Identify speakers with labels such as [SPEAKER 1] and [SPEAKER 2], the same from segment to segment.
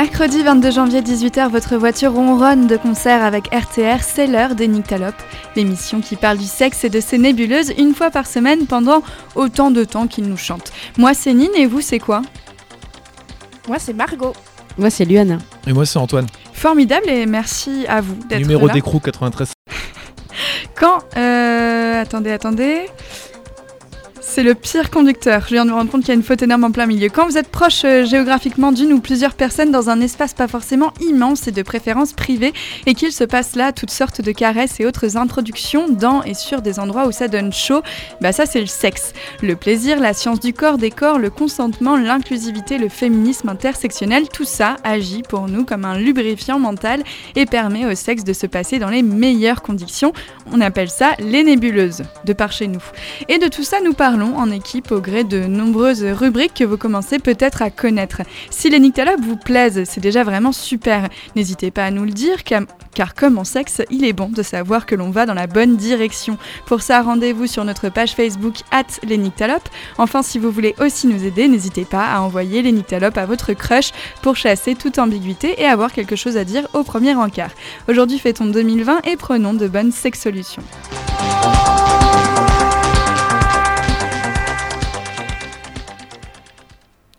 [SPEAKER 1] Mercredi 22 janvier 18h, votre voiture ronronne de concert avec RTR, c'est l'heure des Nyctalopes, l'émission qui parle du sexe et de ses nébuleuses une fois par semaine pendant autant de temps qu'ils nous chantent. Moi c'est Nine et vous c'est quoi?
[SPEAKER 2] Moi c'est Margot.
[SPEAKER 3] Moi c'est Luana.
[SPEAKER 4] Et moi c'est Antoine.
[SPEAKER 1] Formidable et merci à vous d'être là.
[SPEAKER 4] Numéro d'écrou 93.
[SPEAKER 1] Quand euh, Attendez, attendez. C'est le pire conducteur. Je viens de me rendre compte qu'il y a une faute énorme en plein milieu. Quand vous êtes proche euh, géographiquement d'une ou plusieurs personnes dans un espace pas forcément immense et de préférence privé, et qu'il se passe là toutes sortes de caresses et autres introductions dans et sur des endroits où ça donne chaud, bah ça c'est le sexe. Le plaisir, la science du corps, des corps, le consentement, l'inclusivité, le féminisme intersectionnel, tout ça agit pour nous comme un lubrifiant mental et permet au sexe de se passer dans les meilleures conditions. On appelle ça les nébuleuses, de par chez nous. Et de tout ça, nous parlons en équipe au gré de nombreuses rubriques que vous commencez peut-être à connaître. Si les nyctalopes vous plaisent, c'est déjà vraiment super. N'hésitez pas à nous le dire, car, comme en sexe, il est bon de savoir que l'on va dans la bonne direction. Pour ça, rendez-vous sur notre page Facebook at les nyctalopes. Enfin, si vous voulez aussi nous aider, n'hésitez pas à envoyer les nyctalopes à votre crush pour chasser toute ambiguïté et avoir quelque chose à dire au premier encart. Aujourd'hui, fêtons 2020 et prenons de bonnes sex-solutions.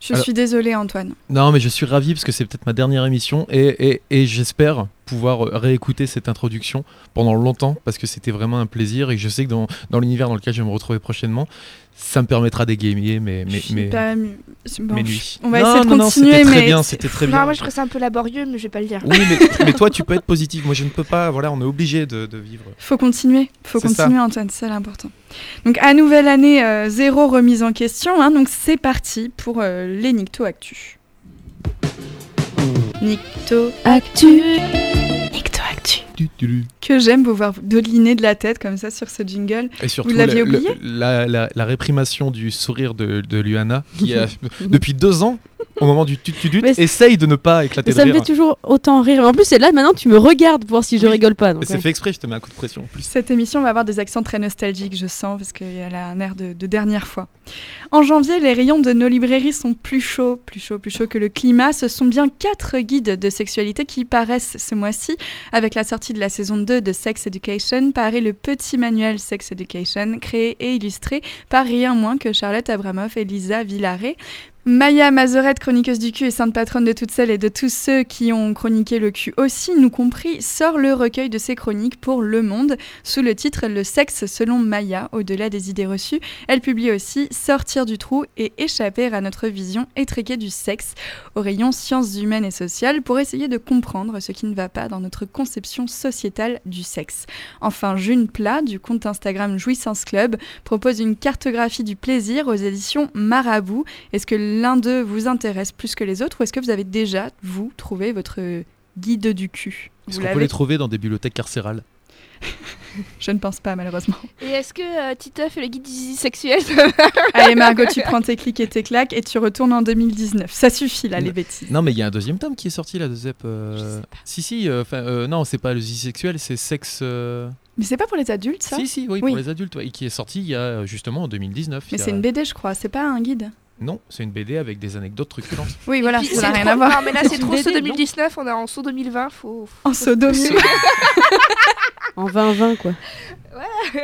[SPEAKER 1] Je
[SPEAKER 4] Alors-
[SPEAKER 1] suis désolée Antoine.
[SPEAKER 4] Non, mais je suis ravi parce que c'est peut-être ma dernière émission et, et- et j'espère pouvoir euh, réécouter cette introduction pendant longtemps parce que c'était vraiment un plaisir et je sais que dans, dans l'univers dans lequel je vais me retrouver prochainement, ça me permettra d'égayer mes,
[SPEAKER 1] Je
[SPEAKER 4] mes,
[SPEAKER 1] suis
[SPEAKER 4] mes,
[SPEAKER 1] pas émue. C'est bon,
[SPEAKER 4] mes nuits.
[SPEAKER 1] On va
[SPEAKER 4] Non,
[SPEAKER 1] essayer de
[SPEAKER 4] non, non,
[SPEAKER 1] continuer,
[SPEAKER 4] c'était très
[SPEAKER 1] mais
[SPEAKER 4] bien, c'était très
[SPEAKER 2] Non,
[SPEAKER 4] bien.
[SPEAKER 2] moi je trouve ça un peu laborieux, mais je vais pas le dire.
[SPEAKER 4] Oui, mais, mais toi, tu peux être positif. Moi, je ne peux pas. Voilà, on est obligé de, de vivre.
[SPEAKER 1] faut continuer. Faut
[SPEAKER 4] C'est ça.
[SPEAKER 1] continuer Antoine, c'est l'important. Donc à nouvelle année, euh, zéro remise en question. hein, donc c'est parti pour euh, les Nicto Actu. Nicto
[SPEAKER 3] Actu.
[SPEAKER 1] Que j'aime vous voir dodeliner de la tête comme ça sur ce jingle.
[SPEAKER 4] Et surtout,
[SPEAKER 1] Vous l'aviez
[SPEAKER 4] le-
[SPEAKER 1] oublié?
[SPEAKER 4] la, la- la réprimation du sourire de, de Luana, qui a, depuis deux ans, au moment du
[SPEAKER 3] Mais c'est-
[SPEAKER 4] essaye de ne pas éclater
[SPEAKER 3] Mais
[SPEAKER 4] de
[SPEAKER 3] ça me
[SPEAKER 4] rire.
[SPEAKER 3] fait toujours autant rire. En plus, c'est là maintenant tu me regardes pour voir si je
[SPEAKER 4] Oui.
[SPEAKER 3] rigole pas.
[SPEAKER 4] C'est
[SPEAKER 3] ouais.
[SPEAKER 4] fait exprès, je te mets un coup de pression en plus.
[SPEAKER 1] Cette émission va avoir des accents très nostalgiques, je sens, parce qu'elle a un air de, de dernière fois. En janvier, les rayons de nos librairies sont plus chauds, plus chauds, plus chauds que le climat. Ce sont bien quatre guides de sexualité qui paraissent ce mois-ci. Avec la sortie de la saison 2 de Sex Education, paraît le petit manuel Sex Education, créé et illustré par rien moins que Charlotte Abramoff et Lisa Villaret. Maya Mazorette, chroniqueuse du cul et sainte patronne de toutes celles et de tous ceux qui ont chroniqué le cul aussi, nous compris, sort le recueil de ses chroniques pour Le Monde sous le titre Le sexe selon Maya, au-delà des idées reçues. Elle publie aussi Sortir du trou et échapper à notre vision étriquée du sexe au rayon sciences humaines et sociales pour essayer de comprendre ce qui ne va pas dans notre conception sociétale du sexe. Enfin, June Plat du compte Instagram Jouissance Club propose une cartographie du plaisir aux éditions Marabout. Est-ce l'un d'eux vous intéresse plus que les autres ou est-ce que vous avez déjà, vous, trouvé votre guide du cul?
[SPEAKER 4] Est-ce
[SPEAKER 1] Vous
[SPEAKER 4] qu'on peut les trouver dans des bibliothèques carcérales?
[SPEAKER 1] Je ne pense pas, malheureusement.
[SPEAKER 2] Et est-ce que euh, Titeuf et le guide sexuel?
[SPEAKER 1] Allez Margot, tu prends tes clics et tes claques et tu retournes en 2019. Ça suffit là, les
[SPEAKER 4] Non.
[SPEAKER 1] bêtises.
[SPEAKER 4] Non, mais il y a un deuxième tome qui est sorti là de Zep. euh. Si, si, euh, enfin, euh, non, c'est pas le sexuel, c'est sexe. euh,
[SPEAKER 1] Mais c'est pas pour les adultes ça?
[SPEAKER 4] Si, si, oui,
[SPEAKER 1] Oui.
[SPEAKER 4] pour les adultes, ouais, et qui est sorti il y a justement en 2019.
[SPEAKER 1] Mais c'est
[SPEAKER 4] a-
[SPEAKER 1] une BD, je crois, c'est pas un guide?
[SPEAKER 4] Non, c'est une BD avec des anecdotes truculentes.
[SPEAKER 1] Oui, voilà,
[SPEAKER 2] Puis
[SPEAKER 1] ça n'a rien
[SPEAKER 2] trop-
[SPEAKER 1] à voir.
[SPEAKER 2] Non, mais là c'est trop
[SPEAKER 3] BD,
[SPEAKER 2] saut
[SPEAKER 3] non
[SPEAKER 2] 2019, on est en saut 2020, faut.
[SPEAKER 1] En sodomie,
[SPEAKER 3] En 2020 quoi.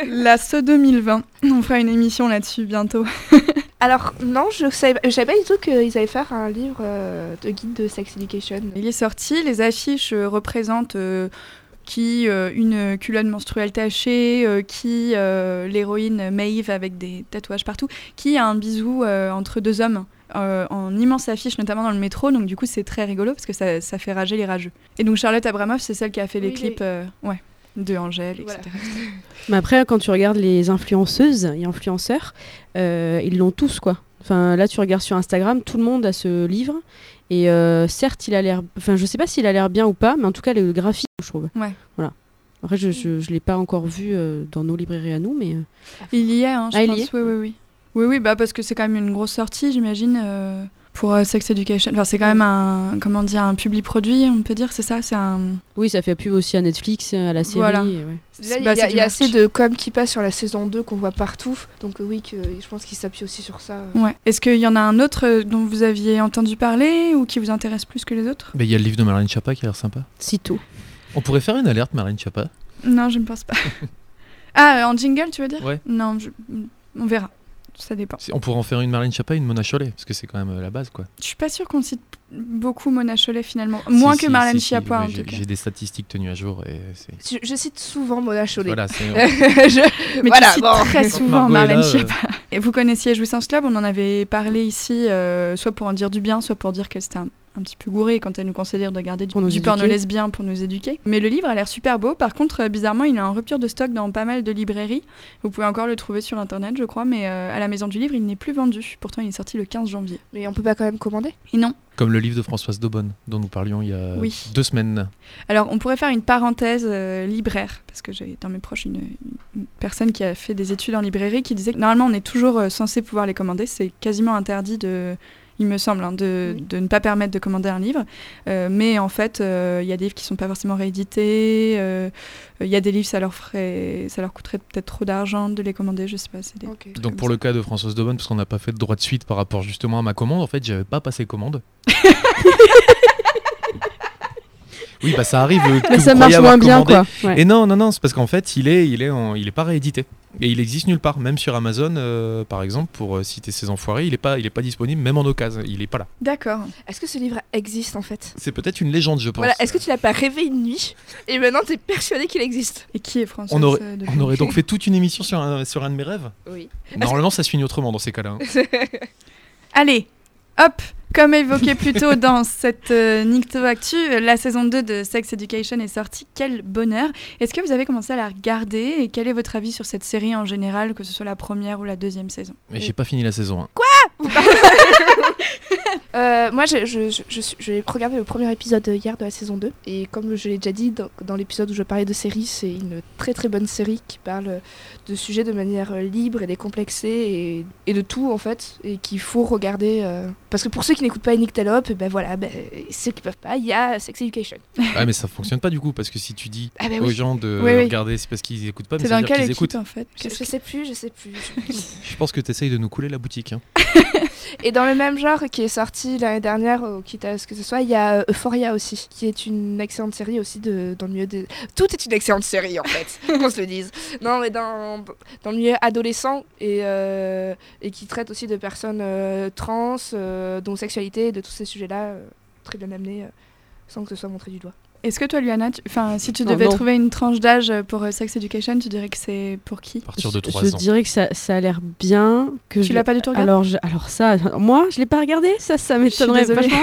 [SPEAKER 1] la SO 2020. On fera une émission là-dessus bientôt.
[SPEAKER 2] Alors, non, je savais, je savais pas du tout qu'ils allaient faire un livre euh, de guide de sex education.
[SPEAKER 1] Il est sorti, les affiches euh, représentent euh, qui euh, une culotte menstruelle tachée, euh, qui euh, l'héroïne Maeve avec des tatouages partout, qui a un bisou euh, entre deux hommes. euh, en immense affiche, notamment dans le métro, donc du coup c'est très rigolo parce que ça, ça fait rager les rageux. Et donc Charlotte Abramoff, c'est celle qui a fait les clips euh, ouais, de Angèle, etc.
[SPEAKER 2] Voilà.
[SPEAKER 3] Mais après, quand tu regardes les influenceuses et influenceurs, euh, ils l'ont tous quoi. Enfin, là, tu regardes sur Instagram, tout le monde a ce livre. Et euh, certes, il a l'air. Enfin, je sais pas s'il a l'air bien ou pas, mais en tout cas, le graphisme, je trouve.
[SPEAKER 1] Ouais.
[SPEAKER 3] Voilà. Après, je, je, je l'ai pas encore vu euh, dans nos librairies à nous, mais. euh,
[SPEAKER 1] Il y est, hein, je
[SPEAKER 3] Ah, il
[SPEAKER 1] pense.
[SPEAKER 3] y est
[SPEAKER 1] oui, oui, oui. Oui, oui, bah parce que c'est quand même une grosse sortie, j'imagine. Euh, pour euh, Sex Education. Enfin, c'est quand même un, comment dire, un public produit, on peut dire, c'est ça C'est un.
[SPEAKER 3] Oui, ça fait pub aussi à Netflix, à la série.
[SPEAKER 1] Voilà.
[SPEAKER 2] il
[SPEAKER 1] Bah,
[SPEAKER 2] il y a assez de com qui passe sur la saison 2 qu'on voit partout. Donc euh, oui, que, je pense qu'il s'appuie aussi sur ça. euh.
[SPEAKER 1] Ouais. Est-ce qu'il y en a un autre euh, dont vous aviez entendu parler ou qui vous intéresse plus que les autres?
[SPEAKER 4] Il y a le livre de Marlène Chapa qui a l'air sympa.
[SPEAKER 3] Sitôt.
[SPEAKER 4] On pourrait faire une alerte Marlène Chapa.
[SPEAKER 1] Non, je ne pense pas. ah, euh, en jingle, tu veux dire?
[SPEAKER 4] Ouais.
[SPEAKER 1] Non, je- on verra. Ça dépend.
[SPEAKER 4] On pourrait en faire une Marlène Chapa et une Mona Chollet, parce que c'est quand même euh, la base, quoi.
[SPEAKER 1] Je suis pas sûre qu'on cite beaucoup Mona Chollet finalement. Moins
[SPEAKER 4] Si,
[SPEAKER 1] que
[SPEAKER 4] si,
[SPEAKER 1] Marlène
[SPEAKER 4] si, si,
[SPEAKER 1] Schiappa
[SPEAKER 4] ouais,
[SPEAKER 1] en
[SPEAKER 4] j'ai-
[SPEAKER 1] tout cas.
[SPEAKER 4] J'ai des statistiques tenues à jour et c'est.
[SPEAKER 2] Je, je cite souvent Mona Chollet.
[SPEAKER 4] Voilà, c'est.
[SPEAKER 2] Je-
[SPEAKER 1] Mais
[SPEAKER 2] voilà,
[SPEAKER 1] tu cites
[SPEAKER 2] bon.
[SPEAKER 1] très souvent Marlène
[SPEAKER 4] euh,
[SPEAKER 1] Schiappa. Et vous connaissiez Jouissance Club, on en avait parlé ici, euh, soit pour en dire du bien, soit pour dire qu'elle c'était un, un petit peu gourée quand elle nous conseillait de regarder du, du porno lesbien pour nous éduquer. Mais le livre a l'air super beau. Par contre, euh, bizarrement, il est en rupture de stock dans pas mal de librairies. Vous pouvez encore le trouver sur internet, je crois, mais euh, à la maison du livre, il n'est plus vendu. Pourtant, il est sorti le 15 janvier.
[SPEAKER 2] Mais on peut pas quand même commander?
[SPEAKER 1] Et non.
[SPEAKER 4] Comme le livre de Françoise Daubonne, dont nous parlions il y a
[SPEAKER 1] Oui.
[SPEAKER 4] deux semaines.
[SPEAKER 1] Alors, on pourrait faire une parenthèse euh, libraire, parce que j'ai dans mes proches une, une personne qui a fait des études en librairie qui disait que normalement, on est toujours euh, censé pouvoir les commander. C'est quasiment interdit de. Il me semble, hein, de,
[SPEAKER 2] Oui.
[SPEAKER 1] de ne pas permettre de commander un livre. Euh, mais en fait, euh, il y a des livres qui sont pas forcément réédités. euh, Il y a des livres, ça leur, ferait, ça leur coûterait peut-être trop d'argent de les commander. Je sais pas. des-
[SPEAKER 4] Donc pour
[SPEAKER 1] ça.
[SPEAKER 4] le cas de Françoise Daubonne, parce qu'on n'a pas fait de droit de suite par rapport justement à ma commande, en fait, j'avais pas passé commande. oui, bah ça arrive. que
[SPEAKER 3] Mais
[SPEAKER 4] vous
[SPEAKER 3] ça
[SPEAKER 4] croyez
[SPEAKER 3] marche
[SPEAKER 4] avoir
[SPEAKER 3] moins bien,
[SPEAKER 4] commandé.
[SPEAKER 3] quoi. Ouais.
[SPEAKER 4] Et non, non, non, c'est parce qu'en fait, il est, il est, en- il est pas réédité. Et il existe nulle part, même sur Amazon, euh, par exemple, pour euh, citer ces enfoirés, il est pas, il est pas disponible, même en occasion, il est pas là.
[SPEAKER 1] D'accord.
[SPEAKER 2] Est-ce que ce livre existe en fait?
[SPEAKER 4] C'est peut-être une légende, je pense.
[SPEAKER 2] Voilà, est-ce que tu l'as pas rêvé une nuit et maintenant t'es persuadé qu'il existe?
[SPEAKER 1] Et qui est François
[SPEAKER 4] on aurait,
[SPEAKER 1] euh,
[SPEAKER 4] on aurait donc fait toute une émission sur un, sur un de mes rêves?
[SPEAKER 2] Oui.
[SPEAKER 4] Normalement, ça se finit autrement dans ces cas-là. hein.
[SPEAKER 1] Allez, hop Comme évoqué plus tôt dans cette euh, Nicto Actu, euh, la saison 2 de Sex Education est sortie. Quel bonheur Est-ce que vous avez commencé à la regarder Et quel est votre avis sur cette série en général, que ce soit la première ou la deuxième saison?
[SPEAKER 4] Mais j'ai pas fini la saison. hein.
[SPEAKER 2] Euh, moi, je, je, je, je suis- j'ai regardé le premier épisode hier de la saison 2. Et comme je l'ai déjà dit dans, dans l'épisode où je parlais de série, c'est une très très bonne série qui parle de sujets de manière euh, libre et décomplexée et, et de tout en fait. Et qu'il faut regarder. euh, Parce que pour ceux qui n'écoutent pas Nick Talop, ben voilà, ben, ceux qui peuvent pas, il y a Sex Education.
[SPEAKER 4] Ah, mais ça fonctionne pas du coup, parce que si tu dis
[SPEAKER 2] Ah ben
[SPEAKER 4] aux
[SPEAKER 2] oui.
[SPEAKER 4] gens de
[SPEAKER 1] Oui, oui.
[SPEAKER 4] regarder, c'est parce qu'ils écoutent pas, mais
[SPEAKER 1] C'est dans quelle équipe
[SPEAKER 4] écoutent.
[SPEAKER 1] en fait?
[SPEAKER 2] Je sais plus, je sais plus.
[SPEAKER 4] Je pense que tu essayes de nous couler la boutique. hein.
[SPEAKER 2] Et dans le même genre qui est sorti l'année dernière, ou quitte à ce que ce soit, il y a euh, Euphoria aussi, qui est une excellente série aussi de, dans le milieu des... Tout est une excellente série en fait, qu'on se le dise. Non mais dans, dans le milieu adolescent et, euh, et qui traite aussi de personnes euh, trans, euh, d'homosexualité, de tous ces sujets-là, très bien amenés, sans que ce soit montré du doigt.
[SPEAKER 1] Est-ce que toi, Luana, tu- enfin, si tu devais
[SPEAKER 3] non.
[SPEAKER 1] trouver une tranche d'âge pour euh, Sex Education, tu dirais que c'est pour qui?
[SPEAKER 4] À partir de
[SPEAKER 3] Je-
[SPEAKER 4] 3
[SPEAKER 3] je
[SPEAKER 4] ans.
[SPEAKER 3] dirais que ça, ça a l'air bien. Que
[SPEAKER 1] Tu
[SPEAKER 3] je...
[SPEAKER 1] l'as pas du tout regardé?
[SPEAKER 3] Alors, je- alors ça, moi, je l'ai pas regardé. Ça, ça m'étonnerait vachement.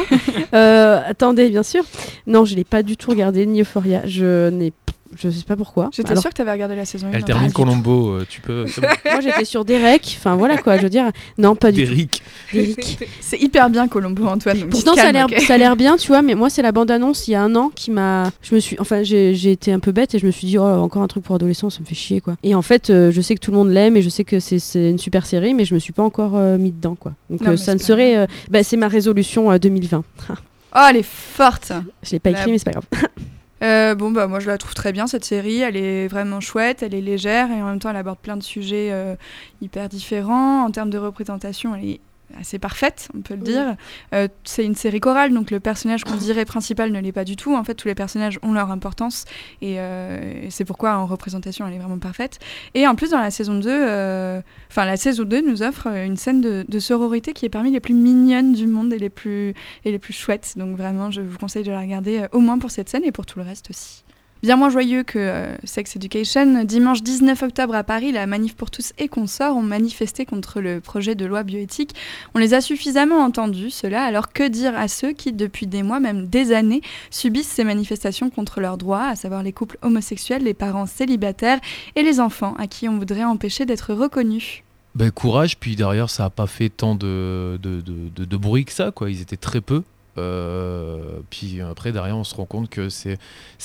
[SPEAKER 3] Euh, attendez, bien sûr. Non, je l'ai pas du tout regardé ni Euphoria. Je n'ai, je sais pas pourquoi.
[SPEAKER 1] J'étais
[SPEAKER 3] Alors,
[SPEAKER 1] sûre que tu avais regardé la saison 1.
[SPEAKER 4] Elle termine Colombo, euh, tu peux. bon.
[SPEAKER 3] Moi, j'étais sur Derek. Enfin, voilà quoi. Je veux dire, non, pas du tout. Derek.
[SPEAKER 1] C'est hyper bien Colombo, Antoine. donc
[SPEAKER 3] Pourtant, ça a l'air, bien, tu vois. Mais moi, c'est la bande-annonce il y a un an qui m'a. Je me suis, enfin, j'ai, été un peu bête et je me suis dit, oh, encore un truc pour adolescents, ça me fait chier, quoi. Et en fait, euh, je sais que tout le monde l'aime et je sais que c'est, une super série, mais je me suis pas encore euh, mis dedans, quoi. Donc,
[SPEAKER 1] Non,
[SPEAKER 3] euh, ça ne serait. euh, bah, c'est ma résolution euh, 2020.
[SPEAKER 1] Oh, elle est forte
[SPEAKER 3] Je l'ai pas
[SPEAKER 1] La-
[SPEAKER 3] écrit, mais c'est pas grave.
[SPEAKER 1] Euh, bon bah moi je la trouve très bien cette série, elle est vraiment chouette, elle est légère et en même temps elle aborde plein de sujets euh, hyper différents. En termes de représentation elle est assez parfaite, on peut le
[SPEAKER 2] Oui.
[SPEAKER 1] dire. Euh, c'est une série chorale donc le personnage qu'on dirait principal ne l'est pas du tout. En fait tous les personnages ont leur importance et, euh, et c'est pourquoi en représentation elle est vraiment parfaite. Et en plus dans la saison 2, euh, enfin la saison 2 nous offre une scène de, de sororité qui est parmi les plus mignonnes du monde et les plus et les plus chouettes. Donc vraiment, je vous conseille de la regarder au moins pour cette scène et pour tout le reste aussi. Bien moins joyeux que euh, Sex Education, dimanche 19 octobre à Paris, la Manif pour tous et consorts ont manifesté contre le projet de loi bioéthique. On les a suffisamment entendus, cela, alors que dire à ceux qui, depuis des mois, même des années, subissent ces manifestations contre leurs droits, à savoir les couples homosexuels, les parents célibataires et les enfants à qui on voudrait empêcher d'être reconnus
[SPEAKER 4] Ben, courage, puis derrière, ça a pas fait tant de- de bruit que ça, quoi. Ils étaient très peu. Euh, puis après, derrière, on se rend compte que c'est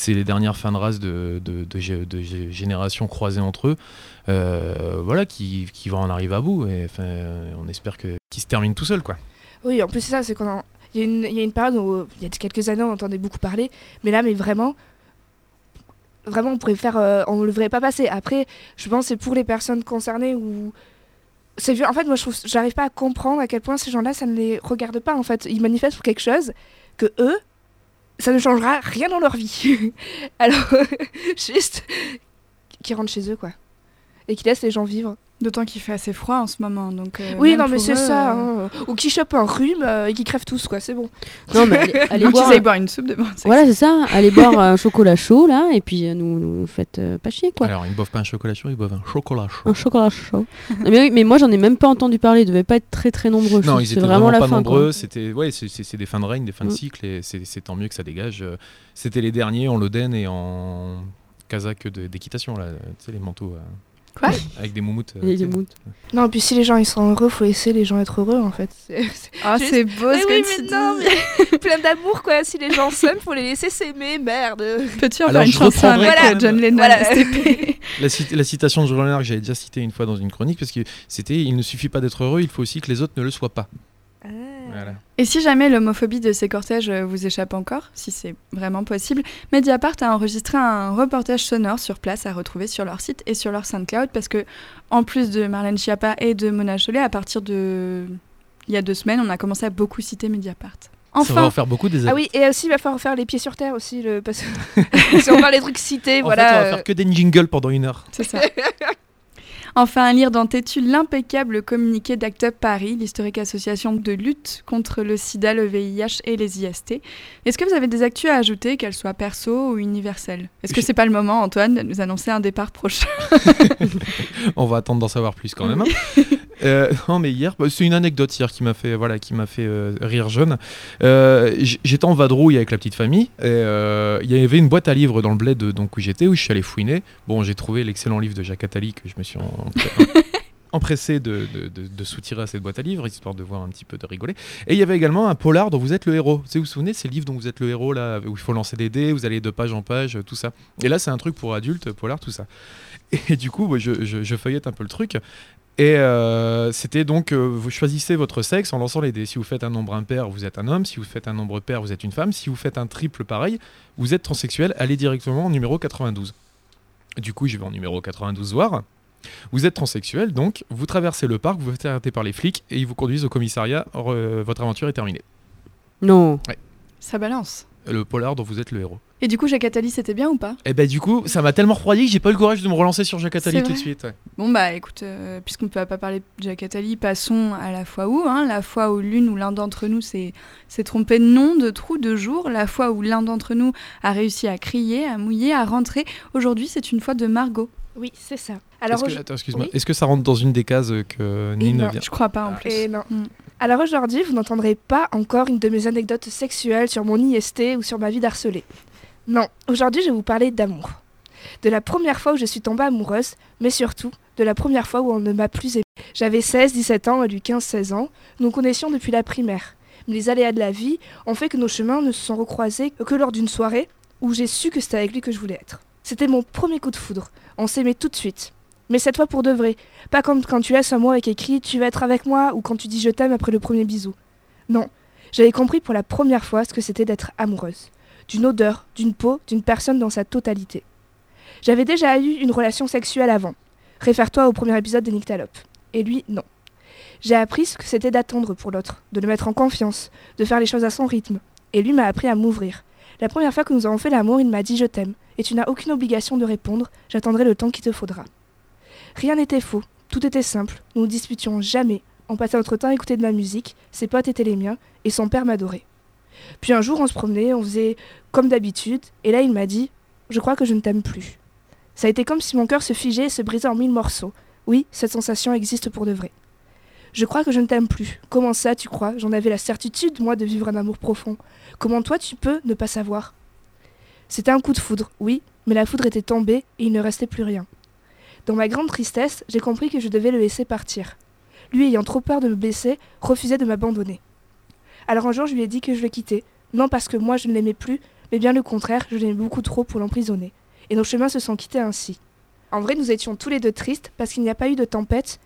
[SPEAKER 4] les dernières fins de race de, de, de de gé- générations croisées entre eux, euh, voilà, qui, qui vont en arriver à bout. Et enfin, on espère que qu'ils se terminent tout seuls, quoi.
[SPEAKER 2] Oui, en plus, c'est ça, c'est qu'on en- il y, a une- période où, il y a quelques années, on entendait beaucoup parler, mais là, mais vraiment, vraiment, on pourrait euh, ne le verrait pas passer. Après, je pense que c'est pour les personnes concernées où. C'est. En fait, moi, je trouve, j'arrive pas à comprendre à quel point ces gens-là, ça ne les regarde pas. En fait, ils manifestent pour quelque chose que eux, ça ne changera rien dans leur vie. Alors, juste qu'ils rentrent chez eux, quoi, et qu'ils laissent les gens vivre.
[SPEAKER 1] D'autant qu'il fait assez froid en ce moment. Donc, euh,
[SPEAKER 2] oui, non, mais c'est ça.
[SPEAKER 1] euh,
[SPEAKER 2] hein. Ou qui chopent un rhume euh, et qui crèvent tous, quoi. C'est bon.
[SPEAKER 3] Non, mais allez, allez
[SPEAKER 1] Donc,
[SPEAKER 3] boire.
[SPEAKER 1] une soupe de
[SPEAKER 3] Voilà, c'est ça. Allez boire un chocolat chaud, là, et puis nous, nous faites euh, pas chier, quoi.
[SPEAKER 4] Alors, ils ne boivent pas un chocolat chaud, ils boivent un chocolat chaud.
[SPEAKER 3] Un chocolat chaud. Non, mais oui, mais moi, j'en ai même pas entendu parler. Ils devaient pas être très très nombreux.
[SPEAKER 4] Non, ils
[SPEAKER 3] C'est
[SPEAKER 4] étaient vraiment,
[SPEAKER 3] la
[SPEAKER 4] pas
[SPEAKER 3] fin,
[SPEAKER 4] nombreux. C'était ouais, c'est- des fins de règne, des fins de
[SPEAKER 3] Mm.
[SPEAKER 4] cycle, et c'est tant mieux que ça dégage. C'était les derniers en Loden et en casaque d'équitation là, tu sais les manteaux. euh,
[SPEAKER 1] Quoi
[SPEAKER 4] Avec des moumoutes. euh.
[SPEAKER 2] Non, et puis si les gens ils sont heureux, faut laisser les gens être heureux en fait. C'est-
[SPEAKER 1] Ah,
[SPEAKER 2] Juste-
[SPEAKER 1] c'est beau
[SPEAKER 2] Mais
[SPEAKER 1] ce
[SPEAKER 2] oui,
[SPEAKER 1] que tu
[SPEAKER 2] mais non,
[SPEAKER 1] dis.
[SPEAKER 2] Plein d'amour quoi. Si les gens s'aiment, faut les laisser s'aimer. Merde.
[SPEAKER 1] Peux-tu une chanson avec
[SPEAKER 4] quand
[SPEAKER 1] John Lennon
[SPEAKER 2] Voilà.
[SPEAKER 4] La, cit- la citation de Jean Lenard que j'avais déjà citée une fois dans une chronique, parce que c'était il ne suffit pas d'être heureux, il faut aussi que les autres ne le soient pas. Voilà.
[SPEAKER 1] Et si jamais l'homophobie de ces cortèges euh, vous échappe encore, si c'est vraiment possible, Mediapart a enregistré un reportage sonore sur place à retrouver sur leur site et sur leur SoundCloud parce que, en plus de Marlène Schiappa et de Mona Chollet, à partir de il y a deux semaines, on a commencé à beaucoup citer Mediapart.
[SPEAKER 4] Ça va
[SPEAKER 1] Enfin,
[SPEAKER 4] en faire beaucoup des
[SPEAKER 2] Ah oui, et aussi il va falloir faire les pieds sur terre aussi, le... parce que si on parle des trucs cités,
[SPEAKER 4] En
[SPEAKER 2] voilà.
[SPEAKER 4] fait, on va
[SPEAKER 2] euh,
[SPEAKER 4] faire que des jingles pendant une heure.
[SPEAKER 1] c'est ça. Enfin, à lire dans Tétu l'impeccable communiqué d'Act Up Paris, l'historique association de lutte contre le sida, le VIH et les IST. Est-ce que vous avez des actus à ajouter, qu'elles soient perso ou universelles? Est-ce que c'est pas le moment, Antoine, de nous annoncer un départ prochain?
[SPEAKER 4] On va attendre d'en savoir plus quand même. Euh, non mais hier, bah, c'est une anecdote hier qui m'a fait voilà qui m'a fait euh, rire jeune. Euh, j'étais en vadrouille avec la petite famille et il y avait une boîte à livres dans le bled de- donc où j'étais où je suis allé fouiner. Bon j'ai trouvé l'excellent livre de Jacques Attali que je me suis en- empressé de, de, de- de soutirer à cette boîte à livres histoire de voir un petit peu de rigoler. Et il y avait également un polar dont vous êtes le héros. Sais, vous vous souvenez, c'est le livre dont vous êtes le héros là où il faut lancer des dés, vous allez de page en page, tout ça. Et là c'est un truc pour adultes, polar, tout ça. Et du coup, je, je- je feuillette un peu le truc. Et euh, c'était donc, euh, vous choisissez votre sexe en lançant les dés. Si vous faites un nombre impair, vous êtes un homme. Si vous faites un nombre pair, vous êtes une femme. Si vous faites un triple pareil, vous êtes transsexuel. Allez directement au numéro 92. Du coup, je vais en numéro 92 voir. Vous êtes transsexuel, donc vous traversez le parc, vous vous faites arrêter par les flics et ils vous conduisent au commissariat. Or, euh, votre aventure est terminée.
[SPEAKER 3] Non.
[SPEAKER 1] Ça balance.
[SPEAKER 4] Le polar dont vous êtes le héros.
[SPEAKER 1] Et du coup, Jacques Attali, c'était bien ou pas?
[SPEAKER 4] Et ben du coup, ça m'a tellement refroidi que j'ai pas eu le courage de me relancer sur Jacques Attali tout de suite. ouais.
[SPEAKER 1] Bon bah écoute, euh, puisqu'on ne peut pas parler de Jacques Attali, passons à la fois où, hein, la fois où l'une ou l'un d'entre nous s'est trompé de nom, de trou, de jour, la fois où l'un d'entre nous a réussi à crier, à mouiller, à rentrer. Aujourd'hui, c'est une fois de Margot.
[SPEAKER 2] Oui, c'est ça. Alors,
[SPEAKER 4] Est-ce que, excuse-moi.
[SPEAKER 2] oui.
[SPEAKER 4] Est-ce que ça rentre dans une des cases que
[SPEAKER 2] non.
[SPEAKER 4] vient?
[SPEAKER 1] Je crois pas en plus.
[SPEAKER 2] Et non.
[SPEAKER 1] Mm.
[SPEAKER 2] Alors aujourd'hui, vous n'entendrez pas encore une de mes anecdotes sexuelles sur mon IST ou sur ma vie d'harcelée. Non, aujourd'hui, je vais vous parler d'amour. De la première fois où je suis tombée amoureuse, mais surtout de la première fois où on ne m'a plus aimée. J'avais 16, 17 ans, lui 15, 16 ans. Nous connaissions depuis la primaire. Mais les aléas de la vie ont fait que nos chemins ne se sont recroisés que lors d'une soirée où j'ai su que c'était avec lui que je voulais être. C'était mon premier coup de foudre. On s'aimait tout de suite. Mais cette fois pour de vrai. Pas quand tu laisses un mot avec écrit tu vas être avec moi ou quand tu dis je t'aime après le premier bisou. Non, j'avais compris pour la première fois ce que c'était d'être amoureuse. D'une odeur, d'une peau, d'une personne dans sa totalité. J'avais déjà eu une relation sexuelle avant. Réfère-toi au premier épisode de Nyctalope. Et lui, non. J'ai appris ce que c'était d'attendre pour l'autre, de le mettre en confiance, de faire les choses à son rythme. Et lui m'a appris à m'ouvrir. La première fois que nous avons fait l'amour, il m'a dit je t'aime, et tu n'as aucune obligation de répondre, j'attendrai le temps qu'il te faudra. Rien n'était faux, tout était simple, nous ne disputions jamais, on passait notre temps à écouter de la musique, ses potes étaient les miens, et son père m'adorait. Puis un jour on se promenait, on faisait comme d'habitude, et là il m'a dit Je crois que je ne t'aime plus. Ça a été comme si mon cœur se figeait et se brisait en mille morceaux. Oui, cette sensation existe pour de vrai. Je crois que je ne t'aime plus. Comment ça, tu crois? J'en avais la certitude, moi, de vivre un amour profond. Comment toi, tu peux ne pas savoir? C'était un coup de foudre, oui, mais la foudre était tombée et il ne restait plus rien. Dans ma grande tristesse, j'ai compris que je devais le laisser partir. Lui, ayant trop peur de me blesser, refusait de m'abandonner. Alors un jour, je lui ai dit que je le quittais, non parce que moi je ne l'aimais plus, mais bien le contraire, je l'aimais beaucoup trop pour l'emprisonner. Et nos chemins se sont quittés ainsi. En vrai, nous étions tous les deux tristes parce qu'il n'y a pas eu de tempête,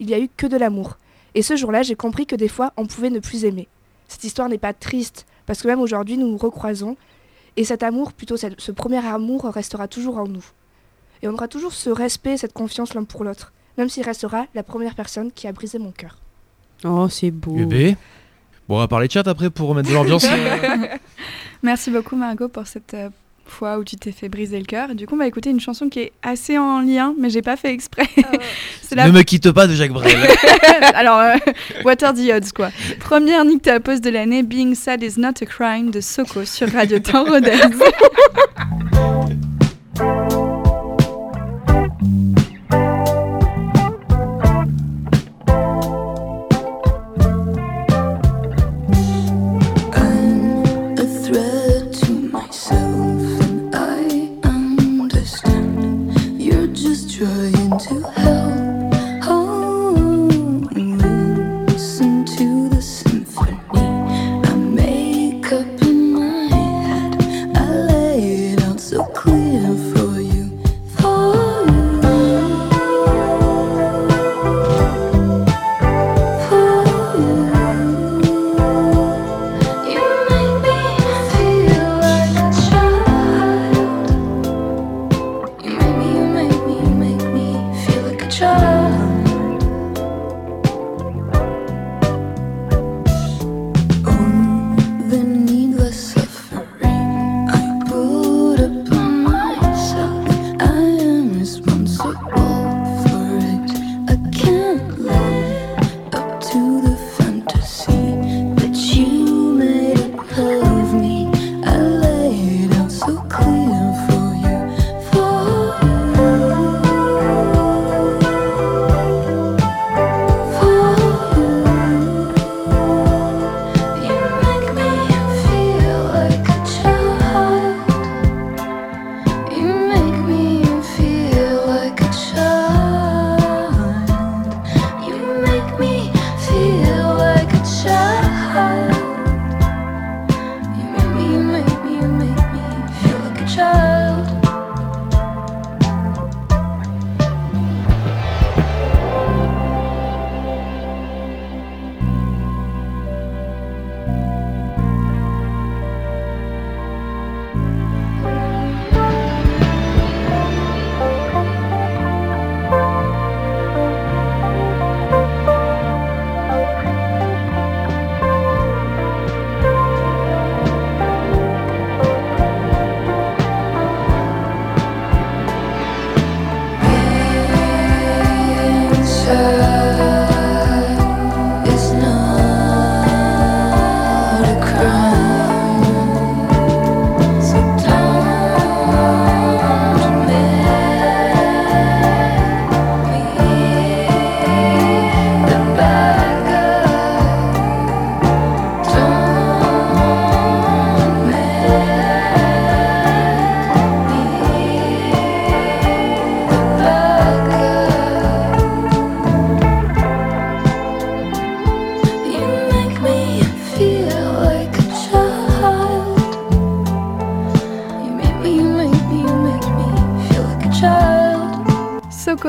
[SPEAKER 2] il n'y a eu que de l'amour. Et ce jour-là, j'ai compris que des fois, on pouvait ne plus aimer. Cette histoire n'est pas triste, parce que même aujourd'hui, nous nous recroisons, et cet amour, plutôt cette- ce premier amour, restera toujours en nous. Et on aura toujours ce respect, cette confiance l'un pour l'autre, même s'il restera la première personne qui a brisé mon cœur.
[SPEAKER 3] Oh, c'est beau.
[SPEAKER 4] Eh ben. Bon, on va parler chat après pour remettre de l'ambiance.
[SPEAKER 5] Merci beaucoup Margot pour cette euh, fois où tu t'es fait briser le cœur. Du coup, on va écouter une chanson qui est assez en lien, mais j'ai pas fait exprès. La
[SPEAKER 4] ne me quitte pas de Jacques Brel.
[SPEAKER 5] Alors, euh, the odds, quoi? Première Nick ta pause de l'année, Being Sad is not a crime de Soko sur Radio Temps Rodez.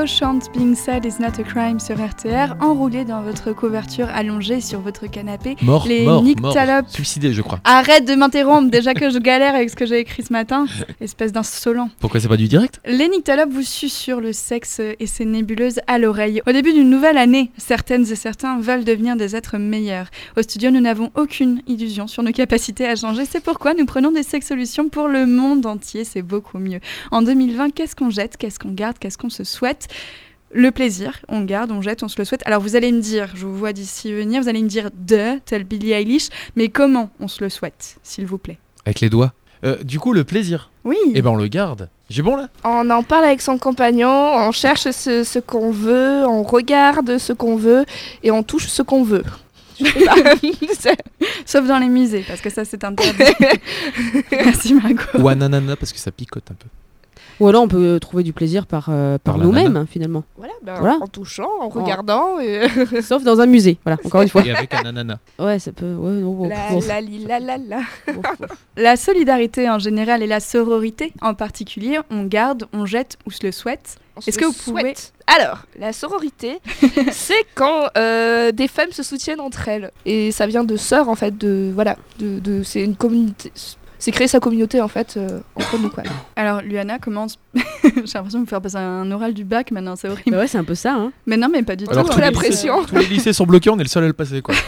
[SPEAKER 5] Soko chante Being Sad is not a crime sur RTR, enroulé dans votre couverture allongée sur votre canapé.
[SPEAKER 4] Mort,
[SPEAKER 5] Les
[SPEAKER 4] mort,
[SPEAKER 5] Nick
[SPEAKER 4] mort. Suicidé, je crois.
[SPEAKER 5] Arrête de m'interrompre, déjà que je galère avec ce que j'ai écrit ce matin, espèce d'insolent.
[SPEAKER 4] Pourquoi c'est pas du direct?
[SPEAKER 5] Les nyctalopes vous susurrent le sexe et ses nébuleuses à l'oreille. Au début d'une nouvelle année, certaines et certains veulent devenir des êtres meilleurs. Au studio, nous n'avons aucune illusion sur nos capacités à changer. C'est pourquoi nous prenons des sex solutions pour le monde entier. C'est beaucoup mieux. En 2020, qu'est-ce qu'on jette? Qu'est-ce qu'on garde? Qu'est-ce qu'on se souhaite? Le plaisir, on le garde, on jette, on se le souhaite. Alors vous allez me dire, je vous vois d'ici venir, vous allez me dire de, tel Billie Eilish, mais comment on se le souhaite, s'il vous plaît?
[SPEAKER 4] Avec les doigts. Euh, du coup, le plaisir.
[SPEAKER 5] Oui.
[SPEAKER 4] Eh ben, on le garde. J'ai bon là?
[SPEAKER 2] On en parle avec son compagnon, on cherche ce, ce qu'on veut, on regarde ce qu'on veut et on touche ce qu'on veut.
[SPEAKER 5] Sauf dans les musées, parce que ça c'est interdit. Merci Margot.
[SPEAKER 4] Ou un ananas parce que ça picote un peu.
[SPEAKER 3] Ou alors on peut trouver du plaisir par, euh, par, nous-mêmes, finalement.
[SPEAKER 2] Voilà, ben,
[SPEAKER 3] Voilà.
[SPEAKER 2] en touchant, en regardant. Et...
[SPEAKER 3] Sauf dans un musée, voilà, encore une fois.
[SPEAKER 4] Et avec un ananas.
[SPEAKER 3] Ouais, ça peut. Ouais, non, bon,
[SPEAKER 2] la,
[SPEAKER 3] bon,
[SPEAKER 2] la, li, la, la, la.
[SPEAKER 3] bon, bon.
[SPEAKER 1] La solidarité en général et la sororité en particulier, on garde, on jette ou se le souhaite. Est-ce que vous
[SPEAKER 2] souhaite. Alors, la sororité, c'est quand euh, des femmes se soutiennent entre elles. Et ça vient de sœurs, en fait, de. Voilà. De, de, c'est une communauté. C'est créer sa communauté, en fait, euh, entre nous, quoi.
[SPEAKER 1] Alors, Luana commence. J'ai l'impression de vous faire passer un oral du bac maintenant, c'est horrible.
[SPEAKER 3] Bah ouais, c'est un peu ça. Hein.
[SPEAKER 1] Mais non, mais pas du tout.
[SPEAKER 4] Alors,
[SPEAKER 2] tous
[SPEAKER 4] tous
[SPEAKER 2] la
[SPEAKER 4] les, lycées,
[SPEAKER 2] pression.
[SPEAKER 4] tous les lycées sont bloqués, on est le seul à le passer. Quoi.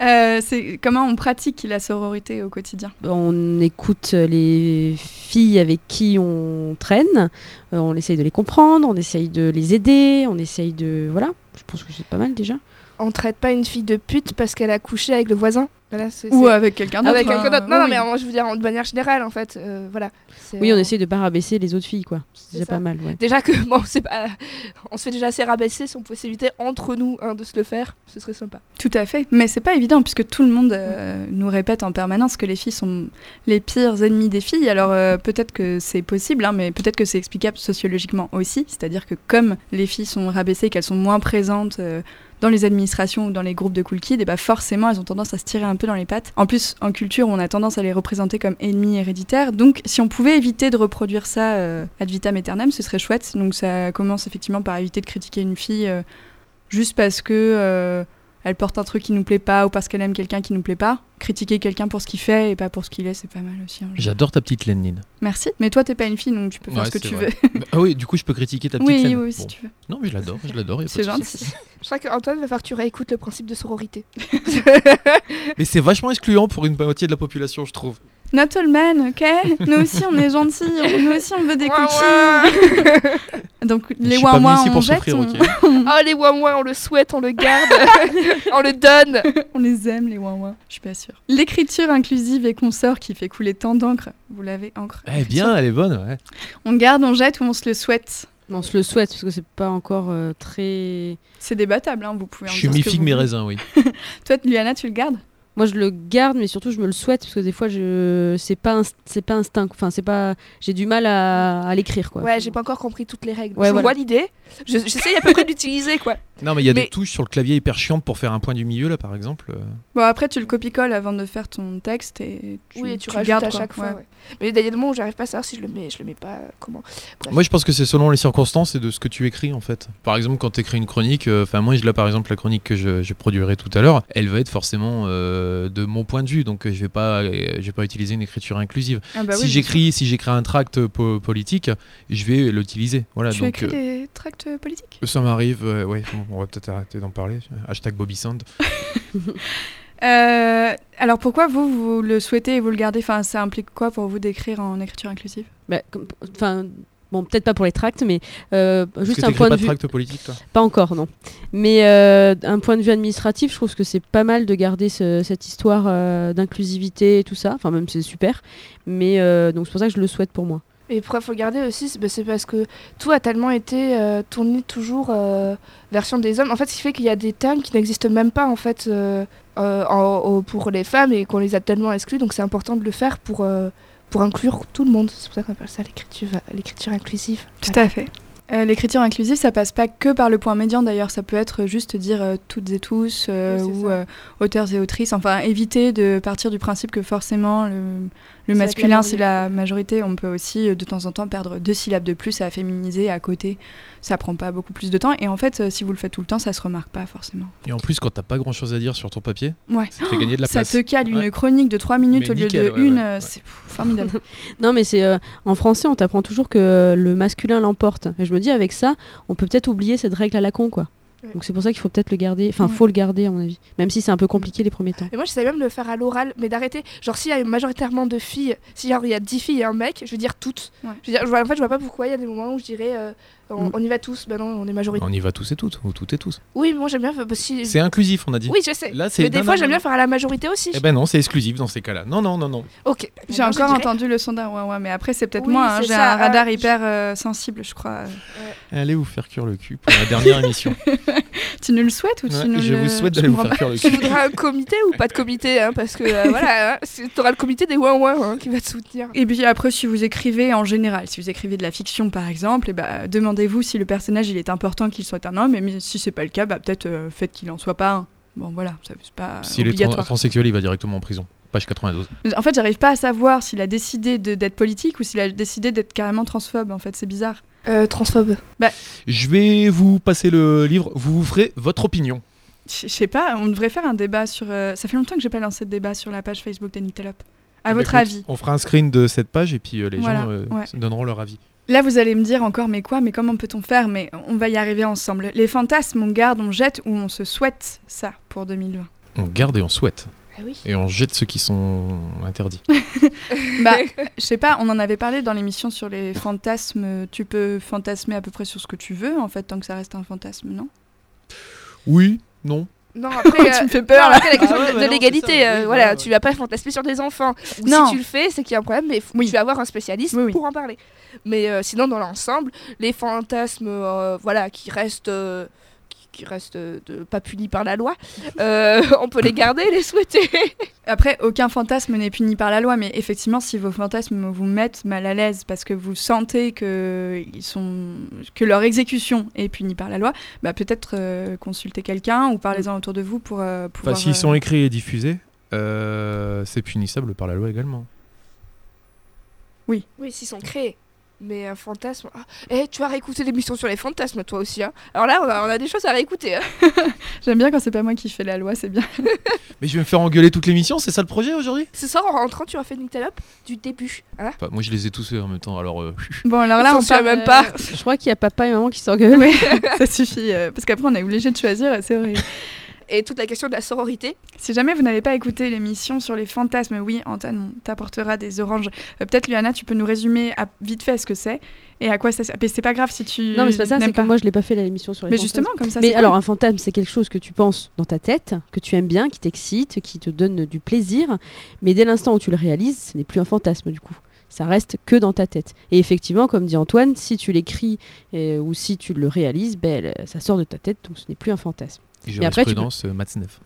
[SPEAKER 1] Euh, c'est comment on pratique la sororité au quotidien?
[SPEAKER 3] On écoute les filles avec qui on traîne, euh, on essaye de les comprendre, on essaye de les aider, on essaye de. Voilà, je pense que c'est pas mal déjà.
[SPEAKER 2] On traite pas une fille de pute parce qu'elle a couché avec le voisin. Voilà, c'est,
[SPEAKER 1] Ou
[SPEAKER 2] c'est-
[SPEAKER 1] avec quelqu'un d'autre.
[SPEAKER 2] avec quelqu'un d'autre.
[SPEAKER 1] hein.
[SPEAKER 2] Non, non, mais moi, je veux dire, de manière générale, en fait. euh, voilà. C'est,
[SPEAKER 3] Oui, on
[SPEAKER 2] euh,
[SPEAKER 3] essaye de pas rabaisser les autres filles, quoi. C'est
[SPEAKER 2] C'est
[SPEAKER 3] déjà
[SPEAKER 2] ça.
[SPEAKER 3] pas mal, ouais.
[SPEAKER 2] Déjà que, bon, c'est pas. On se fait déjà assez rabaisser. Si on pouvait s'éviter entre nous hein, de se le faire, ce serait sympa.
[SPEAKER 1] Tout à fait. Mais c'est pas évident puisque tout le monde euh, nous répète en permanence que les filles sont les pires ennemis des filles. Alors euh, peut-être que c'est possible, hein, mais peut-être que c'est explicable sociologiquement aussi. C'est-à-dire que comme les filles sont rabaissées, qu'elles sont moins présentes euh, dans les administrations ou dans les groupes de cool kids, et bah forcément elles ont tendance à se tirer un peu dans les pattes. En plus, en culture, on a tendance à les représenter comme ennemis héréditaires. Donc si on pouvait éviter de reproduire ça euh, ad vitam aeternam, ce serait chouette. Donc ça commence effectivement par éviter de critiquer une fille euh, juste parce que euh, elle porte un truc qui nous plaît pas ou parce qu'elle aime quelqu'un qui nous plaît pas. Critiquer quelqu'un pour ce qu'il fait et pas pour ce qu'il est, c'est pas mal aussi. hein.
[SPEAKER 4] J'adore ta petite Lénine.
[SPEAKER 1] Merci. Mais toi, t'es pas une fille, donc tu peux faire
[SPEAKER 4] Ouais,
[SPEAKER 1] ce que tu
[SPEAKER 4] vrai.
[SPEAKER 1] veux.
[SPEAKER 4] Ah oui, du coup, je peux critiquer ta petite
[SPEAKER 1] Oui,
[SPEAKER 4] Lénine.
[SPEAKER 1] oui, si
[SPEAKER 4] Bon.
[SPEAKER 1] tu veux.
[SPEAKER 4] Non, mais je l'adore, je l'adore.
[SPEAKER 1] C'est gentil.
[SPEAKER 2] Je crois qu'Antoine va falloir que tu réécoutes le principe de sororité.
[SPEAKER 4] Mais c'est vachement excluant pour une moitié de la population, je trouve.
[SPEAKER 1] Not all men, ok? Nous aussi, on est gentils. Nous aussi, on veut des cookies. Donc, les
[SPEAKER 4] ici
[SPEAKER 1] on jette,
[SPEAKER 4] souffrir,
[SPEAKER 1] on...
[SPEAKER 4] ok
[SPEAKER 2] Oh, les ouin on le souhaite, on le garde, on le donne.
[SPEAKER 1] on les aime, les ouin Je suis pas sûre. L'écriture inclusive et consort qui fait couler tant d'encre. Vous l'avez, encre
[SPEAKER 4] Eh bien, elle est bonne, ouais.
[SPEAKER 1] On garde, on jette ou on se le souhaite?
[SPEAKER 3] On se le souhaite parce que c'est pas encore euh, très.
[SPEAKER 1] C'est débattable, hein, vous pouvez en
[SPEAKER 4] Je suis
[SPEAKER 1] vous
[SPEAKER 4] mes raisins, oui.
[SPEAKER 1] Toi, Liana, tu le gardes?
[SPEAKER 3] Moi, je le garde, mais surtout, je me le souhaite parce que des fois, je c'est pas inst- c'est pas instinct. Enfin, c'est pas. J'ai du mal à, à l'écrire, quoi.
[SPEAKER 2] Ouais, j'ai pas encore compris toutes les règles.
[SPEAKER 3] Ouais,
[SPEAKER 2] je
[SPEAKER 3] voilà.
[SPEAKER 2] vois l'idée. Je- J'essaye à peu près d'utiliser, quoi.
[SPEAKER 4] Non, mais il y a
[SPEAKER 2] Mais-
[SPEAKER 4] des touches sur le clavier hyper chiantes pour faire un point du milieu, là, par exemple. euh.
[SPEAKER 1] Bon, après, tu le copie-colles avant de faire ton texte et tu,
[SPEAKER 2] oui, et tu, rajoutes
[SPEAKER 1] gardes,
[SPEAKER 2] à
[SPEAKER 1] quoi.
[SPEAKER 2] chaque fois.
[SPEAKER 1] Ouais.
[SPEAKER 2] ouais. Mais il y a des moments où j'arrive pas à savoir si je le mets, je le mets pas. euh, Comment Bref.
[SPEAKER 4] Moi, je pense que c'est selon les circonstances et de ce que tu écris, en fait. Par exemple, quand tu écris une chronique, euh, enfin, moi, je- là, par exemple, la chronique que je, je produirai tout à l'heure, elle va être forcément euh, de mon point de vue, donc euh, je vais pas, euh, je vais pas utiliser une écriture inclusive.
[SPEAKER 1] Ah bah oui,
[SPEAKER 4] si j'écris, si j'écris un tract po- politique, je vais l'utiliser. Voilà.
[SPEAKER 1] Tu
[SPEAKER 4] donc
[SPEAKER 1] écris
[SPEAKER 4] euh,
[SPEAKER 1] des tracts politiques?
[SPEAKER 4] ça m'arrive. euh, ouais, bon, on va peut-être arrêter d'en parler. Hashtag Bobby Sand.
[SPEAKER 1] Euh, alors pourquoi vous, vous le souhaitez et vous le gardez? Enfin, ça implique quoi pour vous d'écrire en écriture inclusive?
[SPEAKER 3] Bah, comme- Enfin. Bon, peut-être pas pour les tracts, mais euh, juste
[SPEAKER 4] que
[SPEAKER 3] un point
[SPEAKER 4] pas
[SPEAKER 3] de vue.
[SPEAKER 4] tract politique, toi
[SPEAKER 3] Pas encore, non. Mais euh, un point de vue administratif, je trouve que c'est pas mal de garder ce- cette histoire euh, d'inclusivité et tout ça. Enfin, même c'est super. Mais euh, donc c'est pour ça que je le souhaite pour moi.
[SPEAKER 2] Et pourquoi faut garder aussi? C'est bah, parce que tout a tellement été euh, tourné toujours euh, version des hommes. En fait, ce qui fait qu'il y a des termes qui n'existent même pas en fait euh, euh, en- pour les femmes et qu'on les a tellement exclus. Donc c'est important de le faire pour euh, pour inclure tout le monde. C'est pour ça qu'on appelle ça l'écriture l'écriture inclusive.
[SPEAKER 1] Tout à fait. Euh, L'écriture inclusive, ça passe pas que par le point médian d'ailleurs, ça peut être juste dire euh, toutes et tous euh,
[SPEAKER 2] Oui,
[SPEAKER 1] ou euh, auteurs et autrices, enfin éviter de partir du principe que forcément le, le masculin c'est la majorité, on peut aussi euh, de temps en temps perdre deux syllabes de plus à féminiser à côté, ça prend pas beaucoup plus de temps et en fait euh, si vous le faites tout le temps ça se remarque pas forcément.
[SPEAKER 4] Et en plus, quand t'as pas grand chose à dire sur ton papier,
[SPEAKER 1] Ouais.
[SPEAKER 4] ça te fait gagner de la
[SPEAKER 1] Ça
[SPEAKER 4] place.
[SPEAKER 1] te cale une
[SPEAKER 4] Ouais.
[SPEAKER 1] chronique de 3 minutes
[SPEAKER 4] Mais
[SPEAKER 1] au lieu
[SPEAKER 4] nickel,
[SPEAKER 1] de
[SPEAKER 4] ouais,
[SPEAKER 1] une,
[SPEAKER 4] ouais,
[SPEAKER 1] euh, c'est formidable.
[SPEAKER 3] Non, mais c'est euh, en français, on t'apprend toujours que le masculin l'emporte. Et je me dis, avec ça, on peut peut-être oublier cette règle à la con, quoi. Donc c'est pour ça qu'il faut peut-être le garder. Enfin,
[SPEAKER 1] Ouais.
[SPEAKER 3] faut le garder, à mon avis. Même si c'est un peu compliqué les premiers temps.
[SPEAKER 2] Et moi, j'essaie même de le faire à l'oral, mais d'arrêter. Genre, s'il y a majoritairement de filles, si genre, il y a 10 filles et un mec, je veux dire toutes.
[SPEAKER 1] Ouais.
[SPEAKER 2] Je veux dire, en fait, je vois pas pourquoi il y a des moments où je dirais. euh, On,
[SPEAKER 3] Mm.
[SPEAKER 2] on y va tous, bah non, on est majoritaire.
[SPEAKER 4] On y va tous et toutes, ou toutes et tous.
[SPEAKER 2] Oui, moi j'aime bien. faire- bah, si-
[SPEAKER 4] C'est inclusif, on a dit.
[SPEAKER 2] Oui, je sais.
[SPEAKER 4] Là, c'est
[SPEAKER 2] Mais des
[SPEAKER 4] non,
[SPEAKER 2] fois, j'aime bien faire à la majorité aussi.
[SPEAKER 4] Eh ben non, c'est exclusif dans ces cas-là. Non, non, non, non.
[SPEAKER 2] Ok.
[SPEAKER 1] J'ai encore
[SPEAKER 2] dirais-
[SPEAKER 1] entendu le son d'un ouais, ouais, mais après c'est peut-être
[SPEAKER 2] Oui,
[SPEAKER 1] moi, hein, j'ai un radar
[SPEAKER 2] euh,
[SPEAKER 1] hyper euh, sensible, je crois.
[SPEAKER 4] Allez vous faire cuire le cul pour la dernière émission.
[SPEAKER 1] Tu nous le souhaites ou tu
[SPEAKER 4] Ouais,
[SPEAKER 1] nous
[SPEAKER 4] je
[SPEAKER 1] le-
[SPEAKER 4] vous souhaite d'aller vous faire cuire le
[SPEAKER 2] Tu voudras un comité ou pas de comité hein, Parce que euh, voilà, hein, c'est- t'auras le comité des ouin ouin hein, qui va te soutenir.
[SPEAKER 1] Et puis après, si vous écrivez en général, si vous écrivez de la fiction par exemple, ben, demandez-vous si le personnage il est important qu'il soit un homme, et si c'est pas le cas, bah, peut-être euh, faites qu'il en soit pas un. Bon voilà, ça c'est pas
[SPEAKER 4] S'il est transsexuel, il va directement en prison. Page 92.
[SPEAKER 1] En fait, j'arrive pas à savoir s'il a décidé d'être politique ou s'il a décidé d'être carrément transphobe. En fait, c'est bizarre.
[SPEAKER 2] Euh, transphobe.
[SPEAKER 4] Je vais vous passer le livre. Vous vous ferez votre opinion.
[SPEAKER 1] Je sais pas, on devrait faire un débat sur. euh, Ça fait longtemps que j'ai pas lancé de débat sur la page Facebook d'Anitalop. À
[SPEAKER 4] ben,
[SPEAKER 1] votre
[SPEAKER 4] écoute,
[SPEAKER 1] avis
[SPEAKER 4] On fera un screen de cette page et puis euh, les
[SPEAKER 1] Voilà,
[SPEAKER 4] gens euh,
[SPEAKER 1] ouais.
[SPEAKER 4] donneront leur avis.
[SPEAKER 1] Là, vous allez me dire encore, mais quoi, mais comment peut-on faire Mais on va y arriver ensemble. Les fantasmes, on garde, on jette ou on se souhaite ça pour 2020
[SPEAKER 4] On garde et on souhaite.
[SPEAKER 2] Ah oui.
[SPEAKER 4] Et on jette ceux qui sont interdits.
[SPEAKER 1] Bah, je sais pas, on en avait parlé dans l'émission sur les fantasmes. Tu peux fantasmer à peu près sur ce que tu veux, en fait, tant que ça reste un fantasme, non?
[SPEAKER 4] Oui, non.
[SPEAKER 2] Non, après,
[SPEAKER 1] Tu
[SPEAKER 2] euh,
[SPEAKER 1] me fais peur,
[SPEAKER 2] non, après, la question
[SPEAKER 4] Ah ouais,
[SPEAKER 2] de-
[SPEAKER 4] bah
[SPEAKER 2] de l'égalité, euh,
[SPEAKER 4] oui,
[SPEAKER 2] voilà,
[SPEAKER 4] voilà.
[SPEAKER 2] tu vas pas fantasmer sur des enfants. Ou
[SPEAKER 1] Non.
[SPEAKER 2] si tu le fais, c'est qu'il y a un problème, mais
[SPEAKER 1] Oui.
[SPEAKER 2] tu vas avoir un spécialiste
[SPEAKER 1] Oui, oui.
[SPEAKER 2] pour en parler. Mais euh, sinon, dans l'ensemble, les fantasmes, euh, voilà, qui restent, euh, qui, restent euh, de, pas punis par la loi, euh, on peut les garder, les souhaiter.
[SPEAKER 1] Après, aucun fantasme n'est puni par la loi, mais effectivement, si vos fantasmes vous mettent mal à l'aise parce que vous sentez que, ils sont... que leur exécution est punie par la loi, bah, peut-être euh, consulter quelqu'un ou parlez-en autour de vous pour euh, pouvoir...
[SPEAKER 4] Enfin, s'ils
[SPEAKER 1] euh,
[SPEAKER 4] sont écrits et diffusés, euh, c'est punissable par la loi également.
[SPEAKER 2] Oui, s'ils sont créés. Mais un fantasme. Ah, eh, tu vas réécouter l'émission sur les fantasmes, toi aussi. Hein. Alors là, on a, on a des choses à réécouter. Hein.
[SPEAKER 1] J'aime bien quand c'est pas moi qui fais la loi, c'est bien.
[SPEAKER 4] Mais je vais me faire engueuler toute l'émission, c'est ça le projet aujourd'hui?
[SPEAKER 2] Ce soir, en rentrant, tu as fait Nictelope du début. Hein
[SPEAKER 4] Moi je les ai tous fait en même temps, alors euh,
[SPEAKER 1] Bon, alors là, on parle
[SPEAKER 2] même pas.
[SPEAKER 3] Je crois qu'il y a papa et maman qui s'engueulent.
[SPEAKER 1] Oui, ça suffit, euh, parce qu'après on est obligé de choisir, c'est horrible.
[SPEAKER 2] Et toute la question de la sororité.
[SPEAKER 1] Si jamais vous n'avez pas écouté l'émission sur les fantasmes, oui, Antoine, on t'apportera des oranges. Euh, Peut-être, Luana, tu peux nous résumer à- vite fait ce que c'est et à quoi ça sert. Mais c'est pas grave si tu.
[SPEAKER 3] Non, mais c'est pas ça, c'est que moi je l'ai pas fait la émission sur les
[SPEAKER 1] Mais
[SPEAKER 3] fantasmes.
[SPEAKER 1] justement, comme ça.
[SPEAKER 3] Mais alors,
[SPEAKER 1] cool.
[SPEAKER 3] un fantasme, c'est quelque chose que tu penses dans ta tête, que tu aimes bien, qui t'excite, qui te donne du plaisir. Mais dès l'instant où tu le réalises, ce n'est plus un fantasme du coup. Ça reste que dans ta tête. Et effectivement, comme dit Antoine, si tu l'écris euh, ou si tu le réalises, ben, ça sort de ta tête, donc ce n'est plus un fantasme. Après, tu
[SPEAKER 4] jurisprudence euh.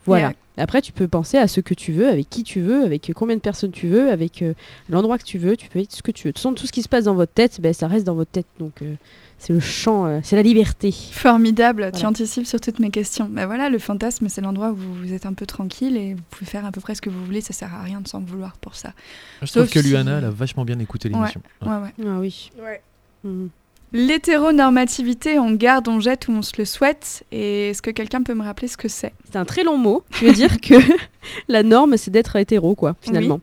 [SPEAKER 3] Voilà.
[SPEAKER 1] Ouais.
[SPEAKER 3] Après, tu peux penser à ce que tu veux, avec qui tu veux, avec combien de personnes tu veux, avec euh, l'endroit que tu veux. Tu peux être ce que tu veux. De toute façon, tout ce qui se passe dans votre tête, ben, ça reste dans votre tête. Donc, euh, c'est le champ, euh, c'est la liberté.
[SPEAKER 1] Formidable, tu anticipes sur toutes mes questions. Bah voilà, le fantasme, c'est l'endroit où vous êtes un peu tranquille et vous pouvez faire à peu près ce que vous voulez, ça sert à rien de s'en vouloir pour ça.
[SPEAKER 4] Je trouve
[SPEAKER 1] Sauf
[SPEAKER 4] que
[SPEAKER 1] si-
[SPEAKER 4] Luana, elle a vachement bien écouté l'émission.
[SPEAKER 1] Ouais, ouais.
[SPEAKER 3] Ah oui.
[SPEAKER 2] Ouais.
[SPEAKER 3] Mhm.
[SPEAKER 1] L'hétéronormativité, on garde, on jette ou on se le souhaite. Et est-ce que quelqu'un peut me rappeler ce que c'est?
[SPEAKER 3] C'est un très long mot. qui veut dire que la norme, c'est d'être hétéro, quoi, finalement.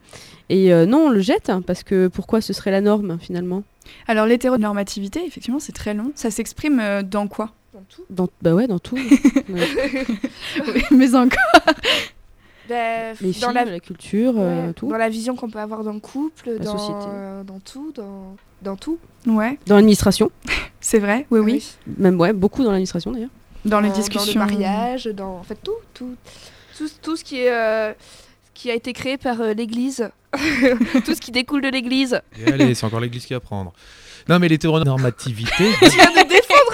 [SPEAKER 3] Et euh, non, on le jette, hein, parce que pourquoi ce serait la norme, finalement?
[SPEAKER 1] Alors l'hétéronormativité, effectivement, c'est très long. Ça s'exprime euh, dans quoi?
[SPEAKER 2] Dans tout.
[SPEAKER 3] dans, Bah ouais, dans tout. Ouais.
[SPEAKER 1] Mais encore.
[SPEAKER 2] Bah,
[SPEAKER 3] Les
[SPEAKER 2] dans
[SPEAKER 3] films,
[SPEAKER 2] la,
[SPEAKER 3] la, culture, euh, tout.
[SPEAKER 2] dans la vision qu'on peut avoir dans le couple,
[SPEAKER 3] La
[SPEAKER 2] dans,
[SPEAKER 3] société.
[SPEAKER 2] euh, dans tout, dans, dans tout.
[SPEAKER 1] Ouais,
[SPEAKER 3] Dans l'administration.
[SPEAKER 1] c'est vrai, oui, oui.
[SPEAKER 3] Même, ouais, beaucoup dans l'administration, d'ailleurs.
[SPEAKER 1] Dans les discussions.
[SPEAKER 2] Dans le mariage, dans en fait tout, tout, tout, tout ce qui est euh, qui a été créé par euh, l'Église, tout ce qui découle de l'Église.
[SPEAKER 4] Et allez, c'est encore l'église qui va prendre. Non, mais l'hétéronormativité.
[SPEAKER 2] Tu viens de défendre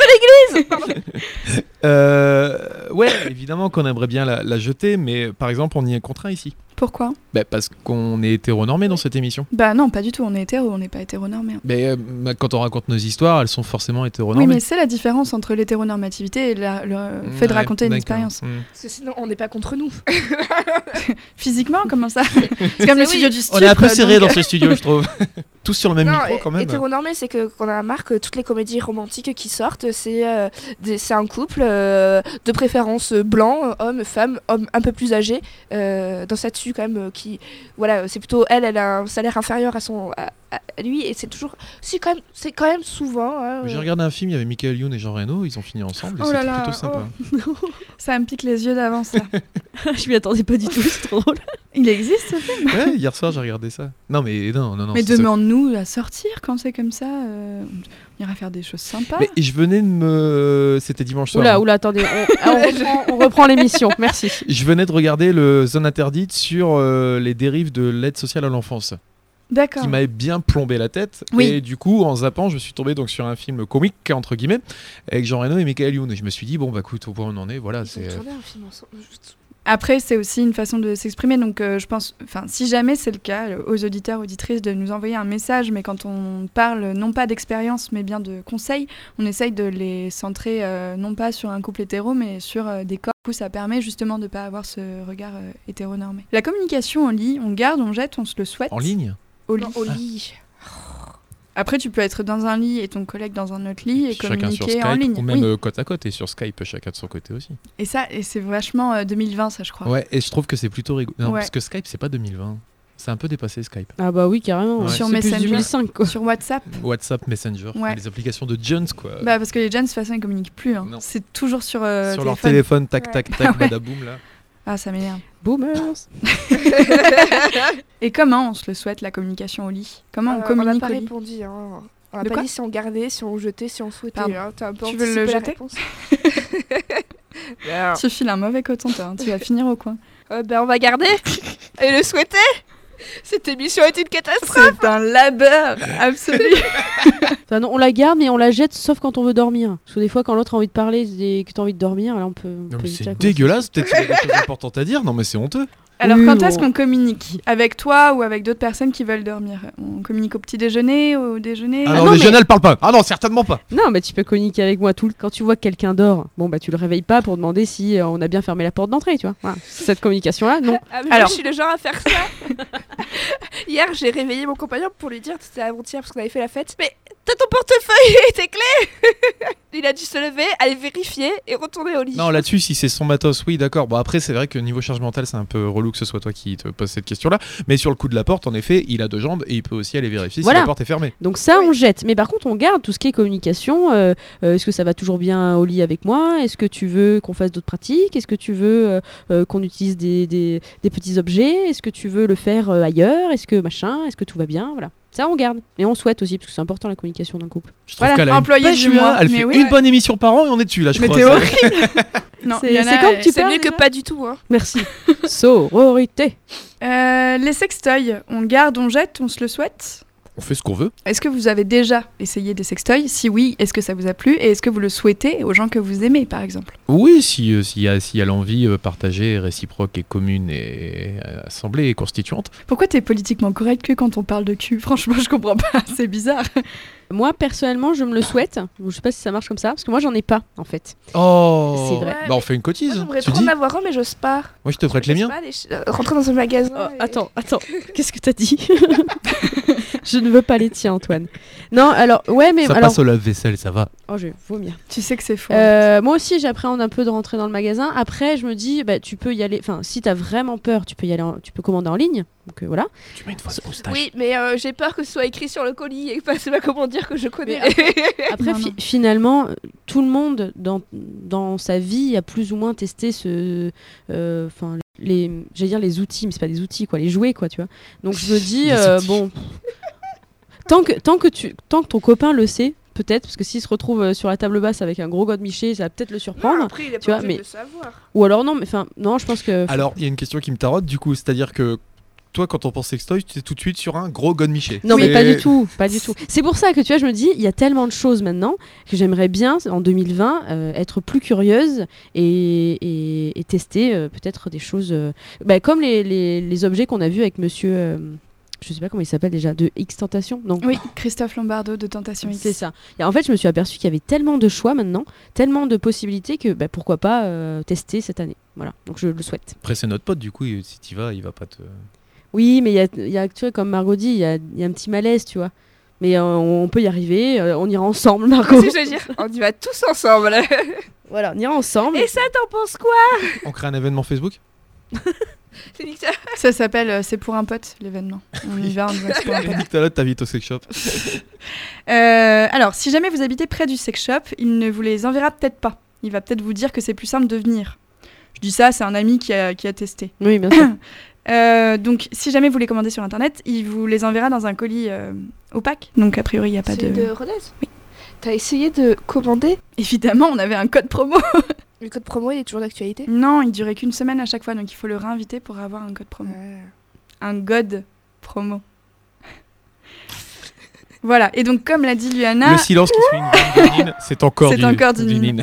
[SPEAKER 2] l'Église.
[SPEAKER 4] Euh, ouais, évidemment qu'on aimerait bien la, la jeter, mais par exemple, on y est contraint ici.
[SPEAKER 1] Pourquoi?
[SPEAKER 4] Bah, parce qu'on est hétéronormé dans cette émission.
[SPEAKER 1] Bah non, pas du tout, on est hétéro, on n'est pas hétéronormé. hein.
[SPEAKER 4] Mais euh, quand on raconte nos histoires, elles sont forcément
[SPEAKER 1] Oui,
[SPEAKER 4] hétéronormées.
[SPEAKER 1] mais c'est la différence entre l'hétéronormativité et la- le fait de
[SPEAKER 4] Ouais,
[SPEAKER 1] raconter une expérience.
[SPEAKER 4] Mm.
[SPEAKER 2] Parce que sinon on n'est pas contre nous.
[SPEAKER 1] Physiquement, comment ça? C'est comme le
[SPEAKER 2] oui.
[SPEAKER 1] studio du
[SPEAKER 4] On
[SPEAKER 1] studio.
[SPEAKER 4] est un peu serré dans ce studio, je trouve. Tous sur le même
[SPEAKER 2] non,
[SPEAKER 4] micro quand même.
[SPEAKER 2] hétéronormé, c'est que qu'on a marre que toutes les comédies romantiques qui sortent, c'est euh, un couple euh, de préférence blanc, homme, femme, homme un peu plus âgé, euh, dans sa dessus quand même, euh, qui voilà, c'est plutôt elle, elle a un salaire inférieur à son à, lui et c'est toujours. C'est quand même, c'est quand même souvent. hein,
[SPEAKER 4] J'ai
[SPEAKER 2] euh,
[SPEAKER 4] regardé un film, il y avait Michael Youn et Jean Reno, ils ont fini ensemble et
[SPEAKER 1] Oh là
[SPEAKER 4] c'était
[SPEAKER 1] là,
[SPEAKER 4] plutôt sympa.
[SPEAKER 1] Ça me pique les yeux d'avance là.
[SPEAKER 3] je m'y attendais pas du tout, c'est trop drôle.
[SPEAKER 1] Il existe ce film?
[SPEAKER 4] Ouais, hier soir j'ai regardé ça. Non mais non, non, non.
[SPEAKER 1] Mais demande-nous à sortir quand c'est comme ça. euh, ira faire des choses sympas.
[SPEAKER 4] Mais je venais de me. C'était dimanche soir.
[SPEAKER 3] Oula,
[SPEAKER 4] hein.
[SPEAKER 3] oula, attendez, on, ah, on reprend, on reprend l'émission, merci.
[SPEAKER 4] Je venais de regarder le Zone Interdite sur euh, les dérives de l'aide sociale à l'enfance,
[SPEAKER 1] D'accord.
[SPEAKER 4] qui m'avait bien plombé la tête.
[SPEAKER 1] Oui.
[SPEAKER 4] Et du coup, en zappant, je suis tombé donc sur un film comique entre guillemets avec Jean Reno et Michael Youn. Et je me suis dit bon bah écoute, au point où on en est, voilà,
[SPEAKER 2] Ils ont
[SPEAKER 4] c'est.
[SPEAKER 2] tourné un film ensemble. Juste-
[SPEAKER 1] Après, c'est aussi une façon de s'exprimer. Donc, euh, je pense, enfin, si jamais c'est le cas, euh, aux auditeurs, auditrices, de nous envoyer un message. Mais quand on parle non pas d'expérience, mais bien de conseils, on essaye de les centrer euh, non pas sur un couple hétéro, mais sur euh, des corps. Du coup, ça permet justement de ne pas avoir ce regard euh, hétéronormé. La communication en lit, on garde, on jette, on se le souhaite.
[SPEAKER 4] En ligne?
[SPEAKER 1] Au lit.
[SPEAKER 2] Non, au lit.
[SPEAKER 1] Après, tu peux être dans un lit et ton collègue dans un autre lit et
[SPEAKER 4] Chacun sur
[SPEAKER 1] communiquer
[SPEAKER 4] Skype
[SPEAKER 1] en ligne.
[SPEAKER 4] ou même
[SPEAKER 1] Oui.
[SPEAKER 4] euh, côte à côte et sur Skype chacun de son côté aussi.
[SPEAKER 1] Et ça, et c'est vachement euh, 2020, ça, je crois.
[SPEAKER 4] Ouais, et je trouve que c'est plutôt rigolo. Non,
[SPEAKER 1] Ouais.
[SPEAKER 4] parce que Skype c'est pas 2020. C'est un peu dépassé Skype.
[SPEAKER 3] Ah bah oui, carrément.
[SPEAKER 4] Ouais.
[SPEAKER 1] Sur
[SPEAKER 3] plus
[SPEAKER 1] Messenger.
[SPEAKER 3] 2005, quoi.
[SPEAKER 1] Sur WhatsApp.
[SPEAKER 4] WhatsApp, Messenger,
[SPEAKER 1] Ouais.
[SPEAKER 4] les applications de Jones quoi.
[SPEAKER 1] Bah parce que les jeunes de toute façon ils communiquent plus. hein. C'est toujours sur, euh,
[SPEAKER 4] sur leur
[SPEAKER 1] téléphone.
[SPEAKER 4] tac
[SPEAKER 2] Ouais.
[SPEAKER 4] tac tac,
[SPEAKER 1] ouais.
[SPEAKER 4] badaboum là.
[SPEAKER 1] Ah ça m'énerve.
[SPEAKER 3] Boomers.
[SPEAKER 1] Et comment on se le souhaite la communication au lit? Comment on
[SPEAKER 2] Euh,
[SPEAKER 1] communique
[SPEAKER 2] n'a pas répondu. Hein. On n'a pas dit si on gardait, si on jetait, si on souhaitait. Hein. T'as un peu
[SPEAKER 1] Tu veux le jeter?
[SPEAKER 2] réponse. Ben,
[SPEAKER 1] Tu files un mauvais coton-teur, hein, tu vas finir au coin.
[SPEAKER 2] euh, ben, on va garder et le souhaiter. Cette émission est une catastrophe.
[SPEAKER 1] C'est un labeur absolu.
[SPEAKER 3] Non, on la garde, mais on la jette sauf quand on veut dormir. Parce que des fois, quand l'autre a envie de parler et que t'as envie de dormir, là on peut. on
[SPEAKER 4] Non
[SPEAKER 3] peut
[SPEAKER 4] mais
[SPEAKER 3] éviter
[SPEAKER 4] c'est
[SPEAKER 3] conversation.
[SPEAKER 4] dégueulasse, peut-être qu'il y a des choses importantes à dire. Non mais c'est honteux.
[SPEAKER 1] Alors
[SPEAKER 3] Oui,
[SPEAKER 1] quand est-ce qu'on communique Avec toi ou avec d'autres personnes qui veulent dormir On communique au petit déjeuner, au déjeuner
[SPEAKER 4] Ah,
[SPEAKER 3] Ah
[SPEAKER 4] non,
[SPEAKER 3] non,
[SPEAKER 4] le
[SPEAKER 3] mais-
[SPEAKER 4] elle parle pas. Ah non, certainement pas.
[SPEAKER 3] Non, mais tu peux communiquer avec moi tout le Quand tu vois que quelqu'un dort, bon bah tu le réveilles pas pour demander si euh, on a bien fermé la porte d'entrée, tu vois. Voilà. Cette communication-là, non.
[SPEAKER 2] Ah, mais
[SPEAKER 1] Alors.
[SPEAKER 2] moi, je suis le genre à faire ça. Hier, j'ai réveillé mon compagnon pour lui dire, c'était avant-hier parce qu'on avait fait la fête. Mais t'as ton portefeuille et tes clés Il a dû se lever, aller vérifier et retourner au lit.
[SPEAKER 4] Non, là-dessus, si c'est son matos, oui, d'accord. Bon, après, c'est vrai que niveau charge mentale, c'est un peu relou que ce soit toi qui te pose cette question-là. Mais sur le coup de la porte, en effet, il a deux jambes et il peut aussi aller vérifier
[SPEAKER 3] Voilà.
[SPEAKER 4] si la porte est fermée.
[SPEAKER 3] Donc ça, on jette. Mais par contre, on garde tout ce qui est communication. euh, euh, Est-ce que ça va toujours bien au lit avec moi? Est-ce que tu veux qu'on fasse d'autres pratiques? Est-ce que tu veux euh, euh, qu'on utilise des, des- des petits objets? Est-ce que tu veux le faire euh, ailleurs? Est-ce que machin? Est-ce que tout va bien? Voilà. Ça, on garde. Et on souhaite aussi, parce que c'est important la communication d'un couple.
[SPEAKER 4] Je trouve
[SPEAKER 1] Voilà,
[SPEAKER 4] qu'elle a une
[SPEAKER 1] employé
[SPEAKER 4] pêche,
[SPEAKER 1] du mois.
[SPEAKER 4] Elle
[SPEAKER 1] Mais
[SPEAKER 4] fait
[SPEAKER 1] oui,
[SPEAKER 4] une
[SPEAKER 1] ouais.
[SPEAKER 4] bonne émission par an et on est dessus là, je
[SPEAKER 1] Mais
[SPEAKER 4] crois.
[SPEAKER 1] horrible Non,
[SPEAKER 3] C'est-
[SPEAKER 1] il y en
[SPEAKER 3] c'est
[SPEAKER 1] a,
[SPEAKER 3] quand que tu
[SPEAKER 1] euh,
[SPEAKER 2] C'est mieux que pas du tout. Hein.
[SPEAKER 3] Merci. Sororité.
[SPEAKER 1] euh, Les sextoys, on garde, on jette, on se le souhaite?
[SPEAKER 4] On fait ce qu'on veut.
[SPEAKER 1] Est-ce que vous avez déjà essayé des sextoys? Si oui, est-ce que ça vous a plu? Et est-ce que vous le souhaitez aux gens que vous aimez, par exemple?
[SPEAKER 4] Oui, si, euh, s'il y a, s'il y a l'envie euh, partagée, réciproque et commune et euh, assemblée et constituante.
[SPEAKER 1] Pourquoi t'es politiquement correct que quand on parle de cul? Franchement, je comprends pas, c'est bizarre.
[SPEAKER 3] Moi, personnellement, je me le souhaite. Je sais pas si ça marche comme ça, parce que moi, j'en ai pas, en fait.
[SPEAKER 4] Oh
[SPEAKER 3] C'est vrai.
[SPEAKER 4] Bah, on fait une
[SPEAKER 2] Moi,
[SPEAKER 4] cotise.
[SPEAKER 2] j'aimerais
[SPEAKER 4] tu
[SPEAKER 2] trop
[SPEAKER 4] dis
[SPEAKER 2] en avoir un, mais j'ose pas.
[SPEAKER 4] Moi, je te prête les miens.
[SPEAKER 2] pas euh, rentrer dans un magasin.
[SPEAKER 3] Oh,
[SPEAKER 2] et-
[SPEAKER 3] attends, attends, qu'est-ce que t'as dit? Je ne veux pas les tiens, Antoine. Non, alors, ouais, mais
[SPEAKER 4] Ça
[SPEAKER 3] alors.
[SPEAKER 4] passe au lave-vaisselle, ça va.
[SPEAKER 3] Oh, je vais vomir.
[SPEAKER 1] Tu sais que c'est faux.
[SPEAKER 3] Euh, moi aussi, j'appréhende un peu de rentrer dans le magasin. Après, je me dis, bah, tu peux y aller. Enfin, si t'as vraiment peur, tu peux y aller. en- Tu peux commander en ligne. Donc euh, voilà.
[SPEAKER 4] Tu mets une fausse moustache.
[SPEAKER 2] Oui, mais euh, j'ai peur que ce soit écrit sur le colis et que c'est pas comment dire que je connais.
[SPEAKER 3] Après,
[SPEAKER 1] Non,
[SPEAKER 3] fi-
[SPEAKER 1] non.
[SPEAKER 3] finalement, tout le monde dans, dans sa vie a plus ou moins testé ce. euh, Enfin, les. J'allais dire les outils, mais c'est pas des outils, quoi. Les jouets, quoi, tu vois. Donc je me dis, euh, bon. Tant que, tant, que tu, tant que ton copain le sait, peut-être, parce que s'il se retrouve euh, sur la table basse avec un gros god Miché, ça va peut-être le
[SPEAKER 2] Non,
[SPEAKER 3] surprendre.
[SPEAKER 2] après, il est
[SPEAKER 3] tu
[SPEAKER 2] pas
[SPEAKER 3] vois,
[SPEAKER 2] obligé
[SPEAKER 3] mais-
[SPEAKER 2] de le savoir.
[SPEAKER 3] Ou alors non, mais enfin, non, je pense que.
[SPEAKER 4] Alors, il y a une question qui me tarote du coup, c'est-à-dire que toi, quand on pense sextoy, tu es tout de suite sur un gros God Miché.
[SPEAKER 3] Non, mais pas du tout, pas du tout. C'est pour ça que tu vois, je me dis, il y a tellement de choses maintenant que j'aimerais bien, en 2020, euh, être plus curieuse et, et- et tester euh, peut-être des choses, euh, bah, comme les, les- les objets qu'on a vus avec Monsieur, euh, je sais pas comment il s'appelle déjà, de X Tentation, non?
[SPEAKER 1] Oui, Christophe Lombardo de Tentation X.
[SPEAKER 3] C'est ça. Et en fait, je me suis aperçu qu'il y avait tellement de choix maintenant, tellement de possibilités que bah, pourquoi pas euh, tester cette année. Voilà, donc je le souhaite.
[SPEAKER 4] Après, c'est notre pote, du coup, et si tu vas, il va pas te.
[SPEAKER 3] Oui, mais il y a, y tu vois, comme Margot dit, il y a, y un petit malaise, tu vois. Mais euh, on peut y arriver, euh, on ira ensemble, Margot.
[SPEAKER 2] Veux dire, on y va tous ensemble.
[SPEAKER 3] Voilà, on ira ensemble.
[SPEAKER 2] Et ça, t'en penses quoi?
[SPEAKER 4] On crée un événement Facebook?
[SPEAKER 2] C'est nickel.
[SPEAKER 1] Ça s'appelle euh, C'est pour un pote, l'événement. On y va en disant que c'est pour un pote.
[SPEAKER 4] T'invites au sex shop.
[SPEAKER 1] Euh, alors, si jamais vous habitez près du sex shop, il ne vous les enverra peut-être pas. Il va peut-être vous dire que c'est plus simple de venir. Je dis ça, c'est un ami qui a, qui a testé.
[SPEAKER 3] Oui, bien sûr.
[SPEAKER 1] Euh, donc, si jamais vous les commandez sur internet, il vous les enverra dans un colis euh, opaque. Donc, a priori, il n'y a pas
[SPEAKER 2] C'est
[SPEAKER 1] de.
[SPEAKER 2] de Rodez Oui. T'as essayé de commander?
[SPEAKER 1] Évidemment, on avait un code promo.
[SPEAKER 2] Le code promo, il est toujours d'actualité?
[SPEAKER 1] Non, il durait qu'une semaine à chaque fois, donc il faut le réinviter pour avoir un code promo. Un god promo. voilà, et donc, comme l'a dit Luana,
[SPEAKER 4] Le silence qui suit une c'est encore
[SPEAKER 1] C'est encore du.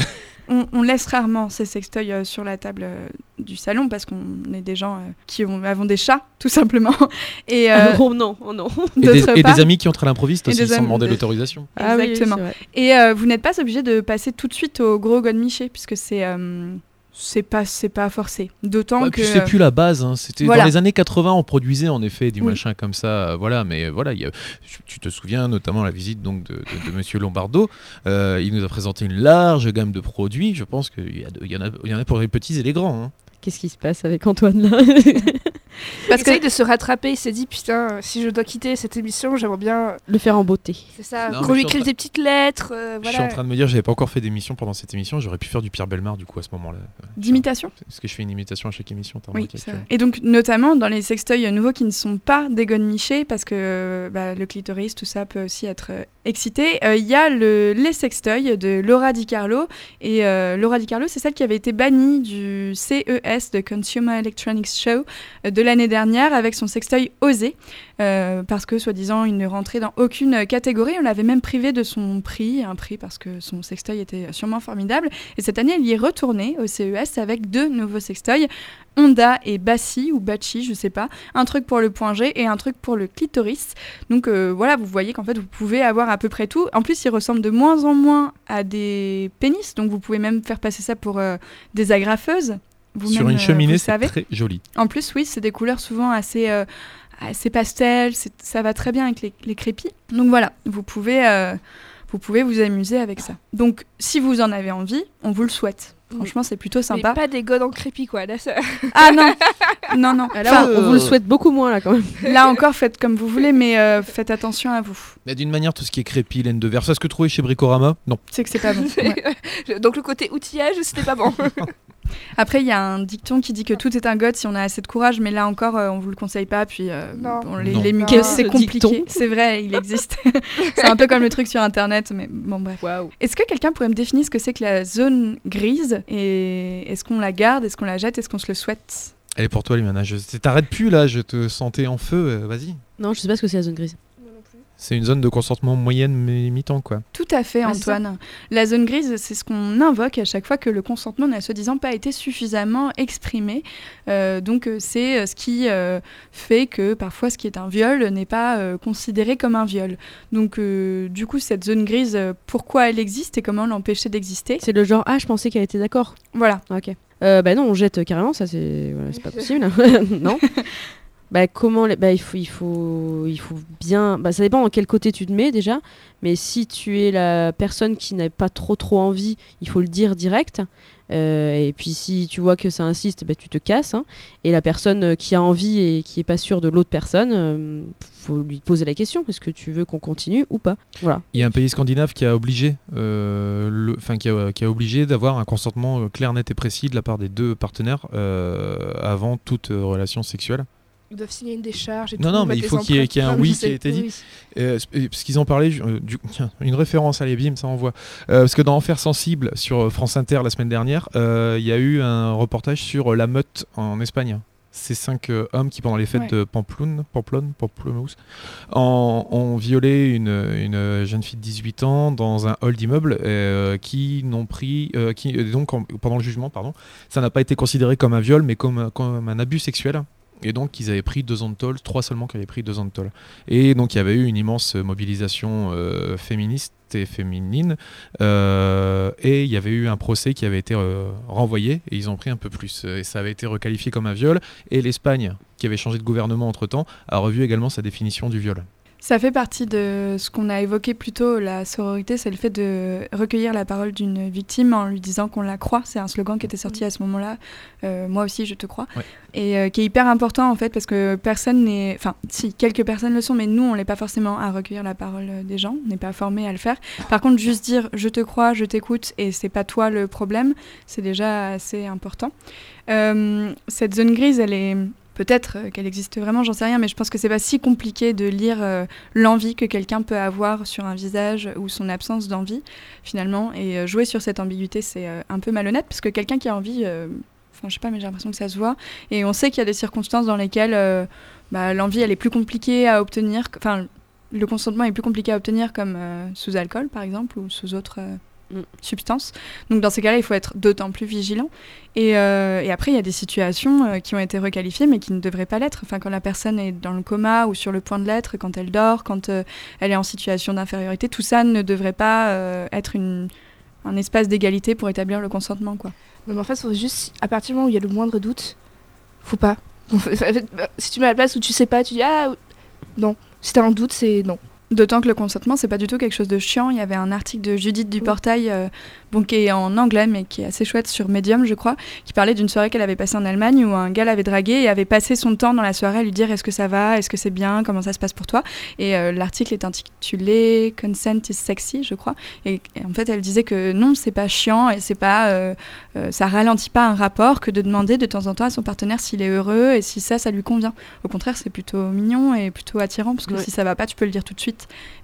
[SPEAKER 1] On, on laisse rarement ces sextoys euh, sur la table euh, du salon parce qu'on est des gens euh, qui ont, avons des chats, tout simplement. Et euh,
[SPEAKER 3] oh non, oh non.
[SPEAKER 4] Et, des, et
[SPEAKER 1] part-
[SPEAKER 4] des amis qui entrent à l'improviste
[SPEAKER 1] Et
[SPEAKER 4] aussi sans demander l'autorisation.
[SPEAKER 3] Ah oui,
[SPEAKER 1] Exactement. Et euh, vous n'êtes pas obligé de passer tout de suite au gros god miché puisque c'est euh, c'est pas c'est pas forcé. D'autant
[SPEAKER 4] Ouais,
[SPEAKER 1] que
[SPEAKER 4] c'est plus la base. hein. C'était
[SPEAKER 1] Voilà.
[SPEAKER 4] dans les années 80, on produisait en effet du
[SPEAKER 1] Oui.
[SPEAKER 4] machin comme ça. euh, voilà, mais euh, voilà, il y a- tu- te souviens notamment la visite donc de, de- de Monsieur Lombardo. Euh, il nous a présenté une large gamme de produits. Je pense qu'il y, a de- il y en a, il y en a pour les petits et les grands. hein.
[SPEAKER 3] Qu'est-ce qui se passe avec Antoine là?
[SPEAKER 2] Parce qu'il de se rattraper, il s'est dit putain, si je dois quitter cette émission, j'aimerais bien.
[SPEAKER 3] Le faire en beauté.
[SPEAKER 2] C'est ça,
[SPEAKER 4] Non,
[SPEAKER 2] lui des petites lettres. euh,
[SPEAKER 4] Je suis en train de me dire, j'avais pas encore fait d'émission pendant cette émission. J'aurais pu faire du Pierre Belmar du coup à ce moment-là.
[SPEAKER 1] d'imitation.
[SPEAKER 4] Parce que je fais une imitation à chaque émission.
[SPEAKER 1] Oui, vrai. Et donc, notamment dans les sextoys nouveaux qui ne sont pas des michés, parce que bah, le clitoris, tout ça peut aussi être euh, excité, euh, il y a le, les sextoys de Laura Di Carlo. Et euh, Laura Di Carlo, c'est celle qui avait été bannie du CES, de Consumer Electronics Show, de l'année dernière, avec son sextoy Osé, euh, parce que, soi-disant, il ne rentrait dans aucune catégorie. On l'avait même privé de son prix, un prix parce que son sextoy était sûrement formidable. Et cette année, elle y est retournée au CES avec deux nouveaux sextoys. Honda et Bassi ou Bachi, je sais pas, un truc pour le point G et un truc pour le clitoris. Donc euh, voilà, vous voyez qu'en fait vous pouvez avoir à peu près tout. En plus, ils ressemblent de moins en moins à des pénis, donc vous pouvez même faire passer ça pour euh, des agrafeuses.
[SPEAKER 4] Sur une
[SPEAKER 1] euh,
[SPEAKER 4] cheminée,
[SPEAKER 1] vous
[SPEAKER 4] c'est
[SPEAKER 1] savez.
[SPEAKER 4] très joli.
[SPEAKER 1] En plus, oui, c'est des couleurs souvent assez, euh, assez pastel, c'est- ça va très bien avec les, les crépis. Donc voilà, vous pouvez, euh, vous pouvez vous amuser avec ça. Donc si vous en avez envie, on vous le souhaite. Franchement, c'est plutôt
[SPEAKER 2] Mais
[SPEAKER 1] sympa.
[SPEAKER 2] pas des godes en crépi, quoi. Là, ça...
[SPEAKER 1] Ah non, non, non.
[SPEAKER 3] Là,
[SPEAKER 1] Enfin,
[SPEAKER 3] on, on vous le souhaite beaucoup moins là quand même.
[SPEAKER 1] Là encore, faites comme vous voulez, mais euh, faites attention à vous.
[SPEAKER 4] Mais d'une manière, tout ce qui est crépi, laine de verre, ça ce que trouver chez Bricorama? Non.
[SPEAKER 1] C'est que c'est pas bon. Ouais.
[SPEAKER 2] Donc le côté outillage, c'était pas bon.
[SPEAKER 1] Après, il y a un dicton qui dit que tout est un god si on a assez de courage, mais là encore, euh, on vous le conseille pas. Puis euh,
[SPEAKER 2] Non.
[SPEAKER 1] bon, les,
[SPEAKER 4] Non.
[SPEAKER 1] les c'est
[SPEAKER 3] Ce
[SPEAKER 1] compliqué. C'est vrai, il existe. c'est un peu comme le truc sur Internet, mais bon bref.
[SPEAKER 3] Waouh.
[SPEAKER 1] Est-ce que quelqu'un pourrait me définir ce que c'est que la zone grise et est-ce qu'on la garde, est-ce qu'on la jette, est-ce qu'on se le souhaite?
[SPEAKER 4] Elle est pour toi, Limana. Je... T'arrêtes plus là, je te sentais en feu. euh, Vas-y.
[SPEAKER 3] Non, je sais pas ce que c'est la zone grise.
[SPEAKER 4] C'est une zone de consentement moyenne mais mi-temps quoi.
[SPEAKER 1] Tout à fait,
[SPEAKER 3] Ah.
[SPEAKER 1] Antoine. La zone grise, c'est ce qu'on invoque à chaque fois que le consentement n'a soi-disant pas été suffisamment exprimé. Euh, donc, euh, c'est euh, ce qui euh, fait que parfois ce qui est un viol n'est pas euh, considéré comme un viol. Donc, euh, du coup, cette zone grise, pourquoi elle existe et comment l'empêcher d'exister?
[SPEAKER 3] C'est le genre ah, je pensais qu'elle était d'accord.
[SPEAKER 1] Voilà.
[SPEAKER 3] Ok. Euh, bah non, on jette carrément, ça c'est voilà, c'est pas possible. non. Bah comment bah il faut il faut il faut bien bah ça dépend dans quel côté tu te mets déjà, mais si tu es la personne qui n'a pas trop trop envie, il faut le dire direct. Euh, et puis si tu vois que ça insiste, bah, tu te casses. hein. Et la personne euh, qui a envie et qui est pas sûre de l'autre personne, euh, faut lui poser la question est-ce que tu veux qu'on continue ou pas? Voilà.
[SPEAKER 4] Il y a un pays scandinave qui a obligé, euh, le, qui a, qui a obligé d'avoir un consentement clair, net et précis de la part des deux partenaires avant toute relation sexuelle.
[SPEAKER 2] Ils doivent signer une décharge et
[SPEAKER 4] Non,
[SPEAKER 2] tout,
[SPEAKER 4] non, mais il faut qu'il y ait- y un oui qui ait été dit.
[SPEAKER 2] oui.
[SPEAKER 4] Euh, sp- parce qu'ils en parlaient, euh, du, tiens, une référence, allez bim, ça envoie. Euh, parce que dans Enfer Sensible sur euh, France Inter la semaine dernière, euh, il y a eu un reportage sur euh, la meute en Espagne. Ces cinq euh, hommes qui, pendant les fêtes
[SPEAKER 1] Ouais.
[SPEAKER 4] de Pamplone, Pamplone, Pamplemousse, ont, ont violé une, une jeune fille de 18 ans dans un hall d'immeuble euh, qui n'ont pris, euh, qui euh, donc en- pendant le jugement, pardon, ça n'a pas été considéré comme un viol, mais comme, comme un abus sexuel. Et donc ils avaient pris deux ans de tôle, trois seulement qui avaient pris deux ans de tôle. Et donc il y avait eu une immense mobilisation euh, féministe et féminine. euh, et il y avait eu un procès qui avait été euh, renvoyé et ils ont pris un peu plus. Et ça avait été requalifié comme un viol. Et l'Espagne, qui avait changé de gouvernement entre-temps, a revu également sa définition du viol.
[SPEAKER 1] Ça fait partie de ce qu'on a évoqué plus tôt, la sororité, c'est le fait de recueillir la parole d'une victime en lui disant qu'on la croit. C'est un slogan qui était sorti à ce moment-là. Euh, moi aussi, je te crois. Et euh, qui est hyper important en fait parce que personne n'est. Enfin, si, quelques personnes le sont, mais nous, on n'est pas forcément à recueillir la parole des gens. On n'est pas formé à le faire. Par contre, juste dire je te crois, je t'écoute et c'est pas toi le problème, c'est déjà assez important. Euh, cette zone grise, elle est. Peut-être euh, qu'elle existe vraiment, j'en sais rien, mais je pense que c'est pas si compliqué de lire euh, l'envie que quelqu'un peut avoir sur un visage ou son absence d'envie, finalement. Et euh, jouer sur cette ambiguïté, c'est un peu malhonnête, parce que quelqu'un qui a envie, enfin, je sais pas, mais j'ai l'impression que ça se voit. Et on sait qu'il y a des circonstances dans lesquelles bah, l'envie, elle est plus compliquée à obtenir. Enfin, le consentement est plus compliqué à obtenir, comme sous alcool, par exemple, ou sous autres. euh,
[SPEAKER 3] Mm.
[SPEAKER 1] substances. Donc dans ces cas-là, il faut être d'autant plus vigilant. Et, euh, après, il y a des situations euh, qui ont été requalifiées, mais qui ne devraient pas l'être. Enfin, quand la personne est dans le coma ou sur le point de l'être, quand elle dort, quand euh, elle est en situation d'infériorité, tout ça ne devrait pas être un espace d'égalité pour établir le consentement. Quoi.
[SPEAKER 2] Mais en fait, faut juste, à partir du moment où il y a le moindre doute, faut pas. Si tu mets à la place où tu sais pas, tu dis ah non. Si t'as un doute, c'est non.
[SPEAKER 1] D'autant que le consentement, c'est pas du tout quelque chose de chiant. Il y avait un article de Judith Duportail, euh, bon, qui est en anglais, mais qui est assez chouette sur Medium, je crois, qui parlait d'une soirée qu'elle avait passée en Allemagne où un gars l'avait draguée et avait passé son temps dans la soirée à lui dire est-ce que ça va, est-ce que c'est bien, comment ça se passe pour toi? Et euh, l'article est intitulé Consent is sexy, je crois. Et, et en fait, elle disait que non, c'est pas chiant et c'est pas, euh, euh, ça ralentit pas un rapport que de demander de temps en temps à son partenaire s'il est heureux et si ça, ça lui convient. Au contraire, c'est plutôt mignon et plutôt attirant parce que
[SPEAKER 3] Ouais.
[SPEAKER 1] si ça va pas, tu peux le dire tout de suite.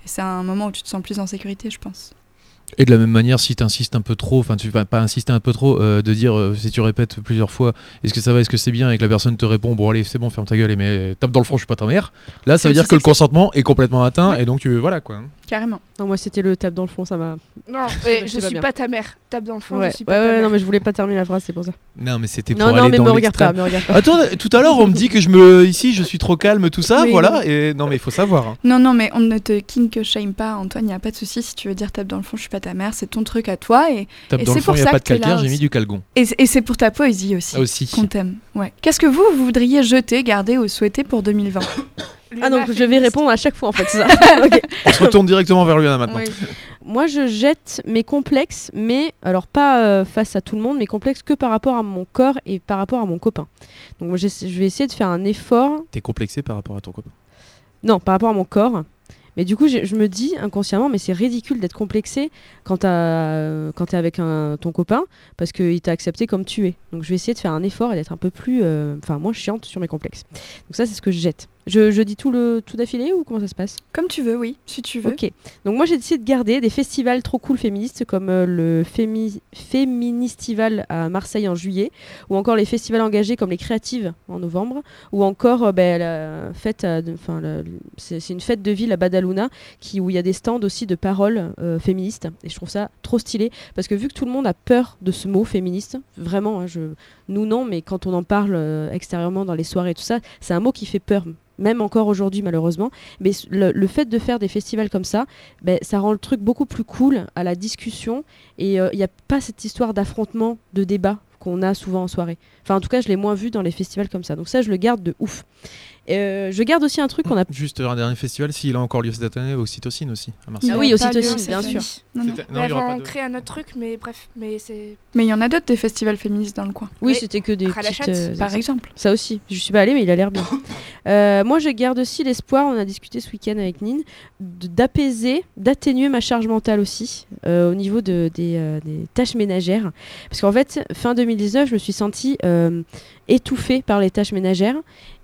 [SPEAKER 1] Et c'est un moment où tu te sens plus en sécurité, je pense.
[SPEAKER 4] Et de la même manière, si tu insistes un peu trop, enfin tu vas pas insister un peu trop, euh, de dire euh, si tu répètes plusieurs fois, est-ce que ça va, est-ce que c'est bien, et que la personne te répond, bon allez, c'est bon, ferme ta gueule, et mais tape dans le front, je suis pas ta mère. Là, ça veut dire que le consentement est complètement atteint,
[SPEAKER 1] Ouais.
[SPEAKER 4] et donc tu voilà quoi.
[SPEAKER 1] Carrément.
[SPEAKER 3] Non, moi c'était le tape dans le fond, ça m'a.
[SPEAKER 2] Non, je
[SPEAKER 3] pas
[SPEAKER 2] suis
[SPEAKER 3] bien.
[SPEAKER 2] pas ta mère. Tape dans le fond,
[SPEAKER 3] Ouais,
[SPEAKER 2] je suis
[SPEAKER 3] ouais,
[SPEAKER 2] pas ta
[SPEAKER 3] ouais,
[SPEAKER 2] mère.
[SPEAKER 3] non, mais je voulais pas terminer la phrase, c'est pour ça.
[SPEAKER 4] Non, mais c'était pour
[SPEAKER 3] Non,
[SPEAKER 4] aller
[SPEAKER 3] non, mais
[SPEAKER 4] dans
[SPEAKER 3] me regarde pas, me regarde pas.
[SPEAKER 4] Attends, tout à l'heure on me dit que je me ici je suis trop calme, tout ça,
[SPEAKER 1] Oui,
[SPEAKER 4] voilà, et non mais il faut savoir. hein.
[SPEAKER 1] Non, non, mais on ne te kink shame pas, Antoine, il n'y a pas de souci. Si tu veux dire tape dans le fond, je suis pas ta mère, c'est ton truc à toi. Et,
[SPEAKER 4] Tape
[SPEAKER 1] Et
[SPEAKER 4] dans le
[SPEAKER 1] c'est
[SPEAKER 4] fond,
[SPEAKER 1] pour
[SPEAKER 4] il y a
[SPEAKER 1] ça
[SPEAKER 4] pas de calcaire, j'ai mis du calgon.
[SPEAKER 1] et, et c'est pour ta poésie aussi.
[SPEAKER 4] Ah aussi.
[SPEAKER 1] Qu'on t'aime. Ouais. Qu'est-ce que vous, vous voudriez jeter, garder ou souhaiter pour 2020
[SPEAKER 3] Ah, donc je vais répondre à chaque fois en fait, c'est ça.
[SPEAKER 4] On se retourne directement vers Luana maintenant.
[SPEAKER 1] Oui.
[SPEAKER 3] Moi, je jette mes complexes, mais alors pas euh, face à tout le monde, mes complexes que par rapport à mon corps et par rapport à mon copain. Donc, moi, je vais essayer de faire un effort,
[SPEAKER 4] T'es complexé par rapport à ton copain?
[SPEAKER 3] non, par rapport à mon corps. Mais du coup, je me dis inconsciemment, mais c'est ridicule d'être complexé quand euh, t'es avec un, ton copain, parce qu'il t'a accepté comme tu es. Donc, je vais essayer de faire un effort et d'être un peu plus, euh, enfin, moins chiante sur mes complexes. Donc ça, c'est ce que je jette. Je, je dis tout le tout d'affilée ou comment ça se passe?
[SPEAKER 1] Comme tu veux, oui, si tu veux.
[SPEAKER 3] Ok. Donc moi j'ai décidé de garder des festivals trop cool féministes comme euh, le Fémi Féministival à Marseille en juillet, ou encore les festivals engagés comme les Créatives en novembre, ou encore euh, ben, la fête, de- enfin c'est une fête de ville à Badalona qui où il y a des stands aussi de paroles euh, féministes. Et je trouve ça trop stylé parce que vu que tout le monde a peur de ce mot féministe, vraiment, hein, je, nous non, mais quand on en parle euh, extérieurement dans les soirées et tout ça, c'est un mot qui fait peur. Même encore aujourd'hui, malheureusement. Mais le, fait de faire des festivals comme ça, ben, ça rend le truc beaucoup plus cool à la discussion. Et il n'y a pas cette histoire d'affrontement, de débat qu'on a souvent en soirée. Enfin, en tout cas, je l'ai moins vu dans les festivals comme ça. Donc ça, je le garde de ouf. Euh, je garde aussi un truc qu'on a...
[SPEAKER 4] Juste un dernier festival, s'il a encore lieu cette année, au Cytocine aussi, à Marseille.
[SPEAKER 3] Ah oui,
[SPEAKER 1] y a
[SPEAKER 3] aussi
[SPEAKER 1] pas lieu
[SPEAKER 3] Tocine,
[SPEAKER 1] cette
[SPEAKER 3] bien sûr.
[SPEAKER 1] Non, non.
[SPEAKER 4] Non, de-
[SPEAKER 2] créer un autre truc, mais bref, mais c'est.
[SPEAKER 1] Mais il y en a d'autres des festivals féministes dans le coin,
[SPEAKER 3] Oui, c'était que des petites... euh,
[SPEAKER 1] par exemple.
[SPEAKER 3] Ça aussi. Je suis pas allée, mais il a l'air bien. Euh, moi, je garde aussi l'espoir, on a discuté ce week-end avec Nine, d'apaiser, d'atténuer ma charge mentale aussi euh, au niveau de, des, euh, des tâches ménagères. Parce qu'en fait, fin 2019, je me suis sentie euh, étouffée par les tâches ménagères.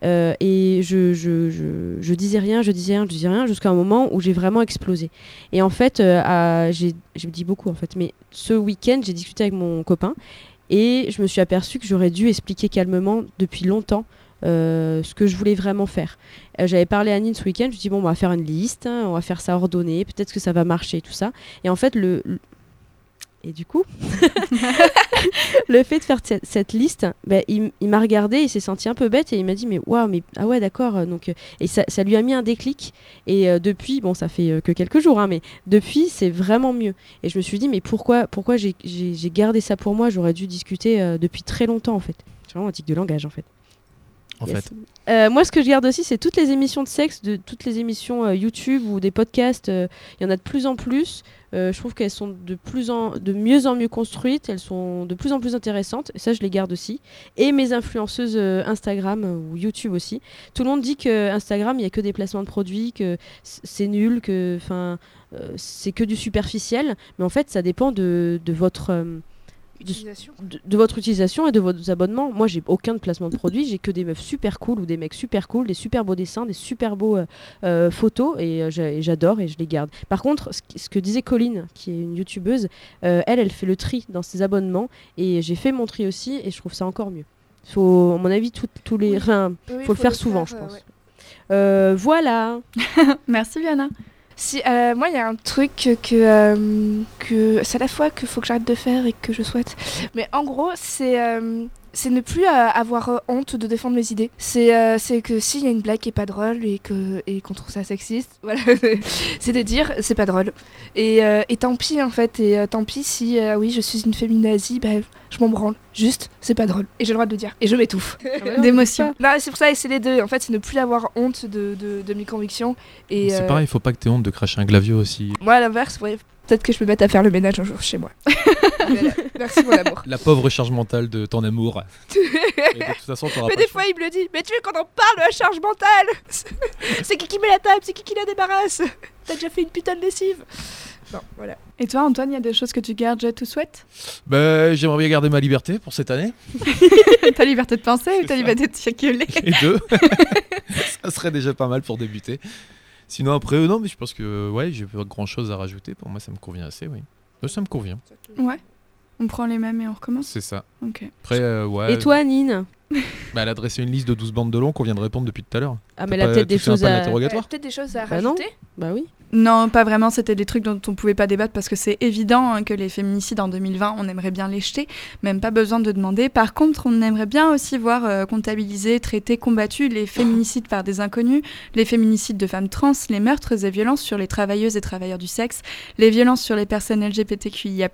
[SPEAKER 3] euh, et je, disais rien, je disais rien, je disais rien, jusqu'à un moment où j'ai vraiment explosé. Et en fait, euh, j'ai je me dis beaucoup en fait, mais ce week-end, j'ai discuté avec mon copain et je me suis aperçue que j'aurais dû expliquer calmement depuis longtemps euh, ce que je voulais vraiment faire. J'avais parlé à Nine ce week-end, je lui ai dit bon, on va faire une liste, hein, on va faire ça ordonné, peut-être que ça va marcher, tout ça. Et en fait, le. Et du coup, le fait de faire cette, liste, ben, il, m'a regardé, il s'est senti un peu bête et il m'a dit mais waouh, mais ah ouais, d'accord. euh, Donc, euh, et ça, ça lui a mis un déclic. Et euh, depuis, bon, ça fait que quelques jours, hein, mais depuis, c'est vraiment mieux. Et je me suis dit mais pourquoi, pourquoi j'ai- gardé ça pour moi? J'aurais dû discuter depuis très longtemps en fait. C'est vraiment un tic de langage en fait.
[SPEAKER 4] En
[SPEAKER 3] Yes.
[SPEAKER 4] fait.
[SPEAKER 3] Euh, moi, ce que je garde aussi, c'est toutes les émissions de sexe, de toutes les émissions euh, YouTube ou des podcasts. euh, Il y en a de plus en plus. Euh, je trouve qu'elles sont de plus en de mieux en mieux construites. Elles sont de plus en plus intéressantes. Et ça, je les garde aussi. Et mes influenceuses euh, Instagram ou YouTube aussi. Tout le monde dit que Instagram, il y a que des placements de produits, que c'est nul, que enfin euh, c'est que du superficiel. Mais en fait, ça dépend de, de votre euh,
[SPEAKER 2] Utilisation.
[SPEAKER 3] de, de votre utilisation et de vos abonnements. Moi, j'ai aucun de placement de produit. J'ai que des meufs super cool ou des mecs super cool, des super beaux dessins, des super beaux euh, euh, photos et euh, et j'adore et je les garde. Par contre, ce, que disait Colline, qui est une youtubeuse, euh, elle, elle fait le tri dans ses abonnements et j'ai fait mon tri aussi et je trouve ça encore mieux. Faut, à mon avis, tous les,
[SPEAKER 2] Oui.
[SPEAKER 3] enfin,
[SPEAKER 2] Oui,
[SPEAKER 3] faut le faire souvent, je pense. Euh, voilà.
[SPEAKER 1] Merci Liana.
[SPEAKER 2] Si, euh, moi, il y a un truc que, euh, que c'est à la fois qu'il faut que j'arrête de faire et que je souhaite. Mais en gros, c'est euh, c'est ne plus euh, avoir euh, honte de défendre mes idées. C'est euh, c'est que s'il y a une blague qui est pas drôle et que et qu'on trouve ça sexiste, voilà, c'est de dire c'est pas drôle. Et, euh, et tant pis en fait. Et euh, tant pis si euh, oui, je suis une féminazie, bah, je m'en branle. Juste, c'est pas drôle. Et j'ai le droit de le dire. Et je m'étouffe.
[SPEAKER 1] D'émotion.
[SPEAKER 2] Non, c'est pour ça, et c'est les deux. En fait, c'est ne plus avoir honte de, de, de mes convictions. Et
[SPEAKER 4] C'est
[SPEAKER 2] euh,
[SPEAKER 4] pareil, il faut pas que tu aies honte de cracher un glavio aussi.
[SPEAKER 2] moi, à l'inverse, ouais, peut-être que je peux mettre à faire le ménage un jour chez moi. Voilà. Merci, mon amour.
[SPEAKER 4] La pauvre charge mentale de ton amour. Et de toute façon, t'auras
[SPEAKER 2] Mais
[SPEAKER 4] pas
[SPEAKER 2] des
[SPEAKER 4] le choix.
[SPEAKER 2] fois, il me le dit. Mais tu veux qu'on en parle de la charge mentale? C'est qui qui met la table C'est qui qui la débarrasse? T'as déjà fait une putain de lessive Non, voilà.
[SPEAKER 1] Et toi Antoine, il y a des choses que tu gardes, je te souhaite?
[SPEAKER 4] Bah, J'aimerais bien garder ma liberté pour cette année.
[SPEAKER 1] Ta liberté de penser ou ta
[SPEAKER 4] ça.
[SPEAKER 1] liberté de circuler?
[SPEAKER 4] Et deux. ça serait déjà pas mal pour débuter. Sinon, après, euh, non, mais je pense que ouais, j'ai pas grand chose à rajouter. Pour moi, ça me convient assez, oui. Euh, Ça me convient,
[SPEAKER 1] Ouais. On prend les mêmes et on recommence
[SPEAKER 4] c'est ça.
[SPEAKER 1] Ok.
[SPEAKER 4] Après, euh, ouais.
[SPEAKER 3] Et toi, Nine
[SPEAKER 4] bah, Elle a dressé une liste de 12 bandes de long qu'on vient de répondre depuis tout à l'heure.
[SPEAKER 3] Ah, mais elle a peut-être des choses à.
[SPEAKER 4] interrogatoire
[SPEAKER 2] Peut-être des choses à
[SPEAKER 3] Bah non.
[SPEAKER 2] rajouter
[SPEAKER 3] Bah oui.
[SPEAKER 1] Non, pas vraiment. C'était des trucs dont on pouvait pas débattre parce que c'est évident hein, que les féminicides en 2020, on aimerait bien les jeter. Même pas besoin de demander. Par contre, on aimerait bien aussi voir euh, comptabiliser, traiter, combattus les féminicides par des inconnus, les féminicides de femmes trans, les meurtres et violences sur les travailleuses et travailleurs du sexe, les violences sur les personnes LGBTQIA+,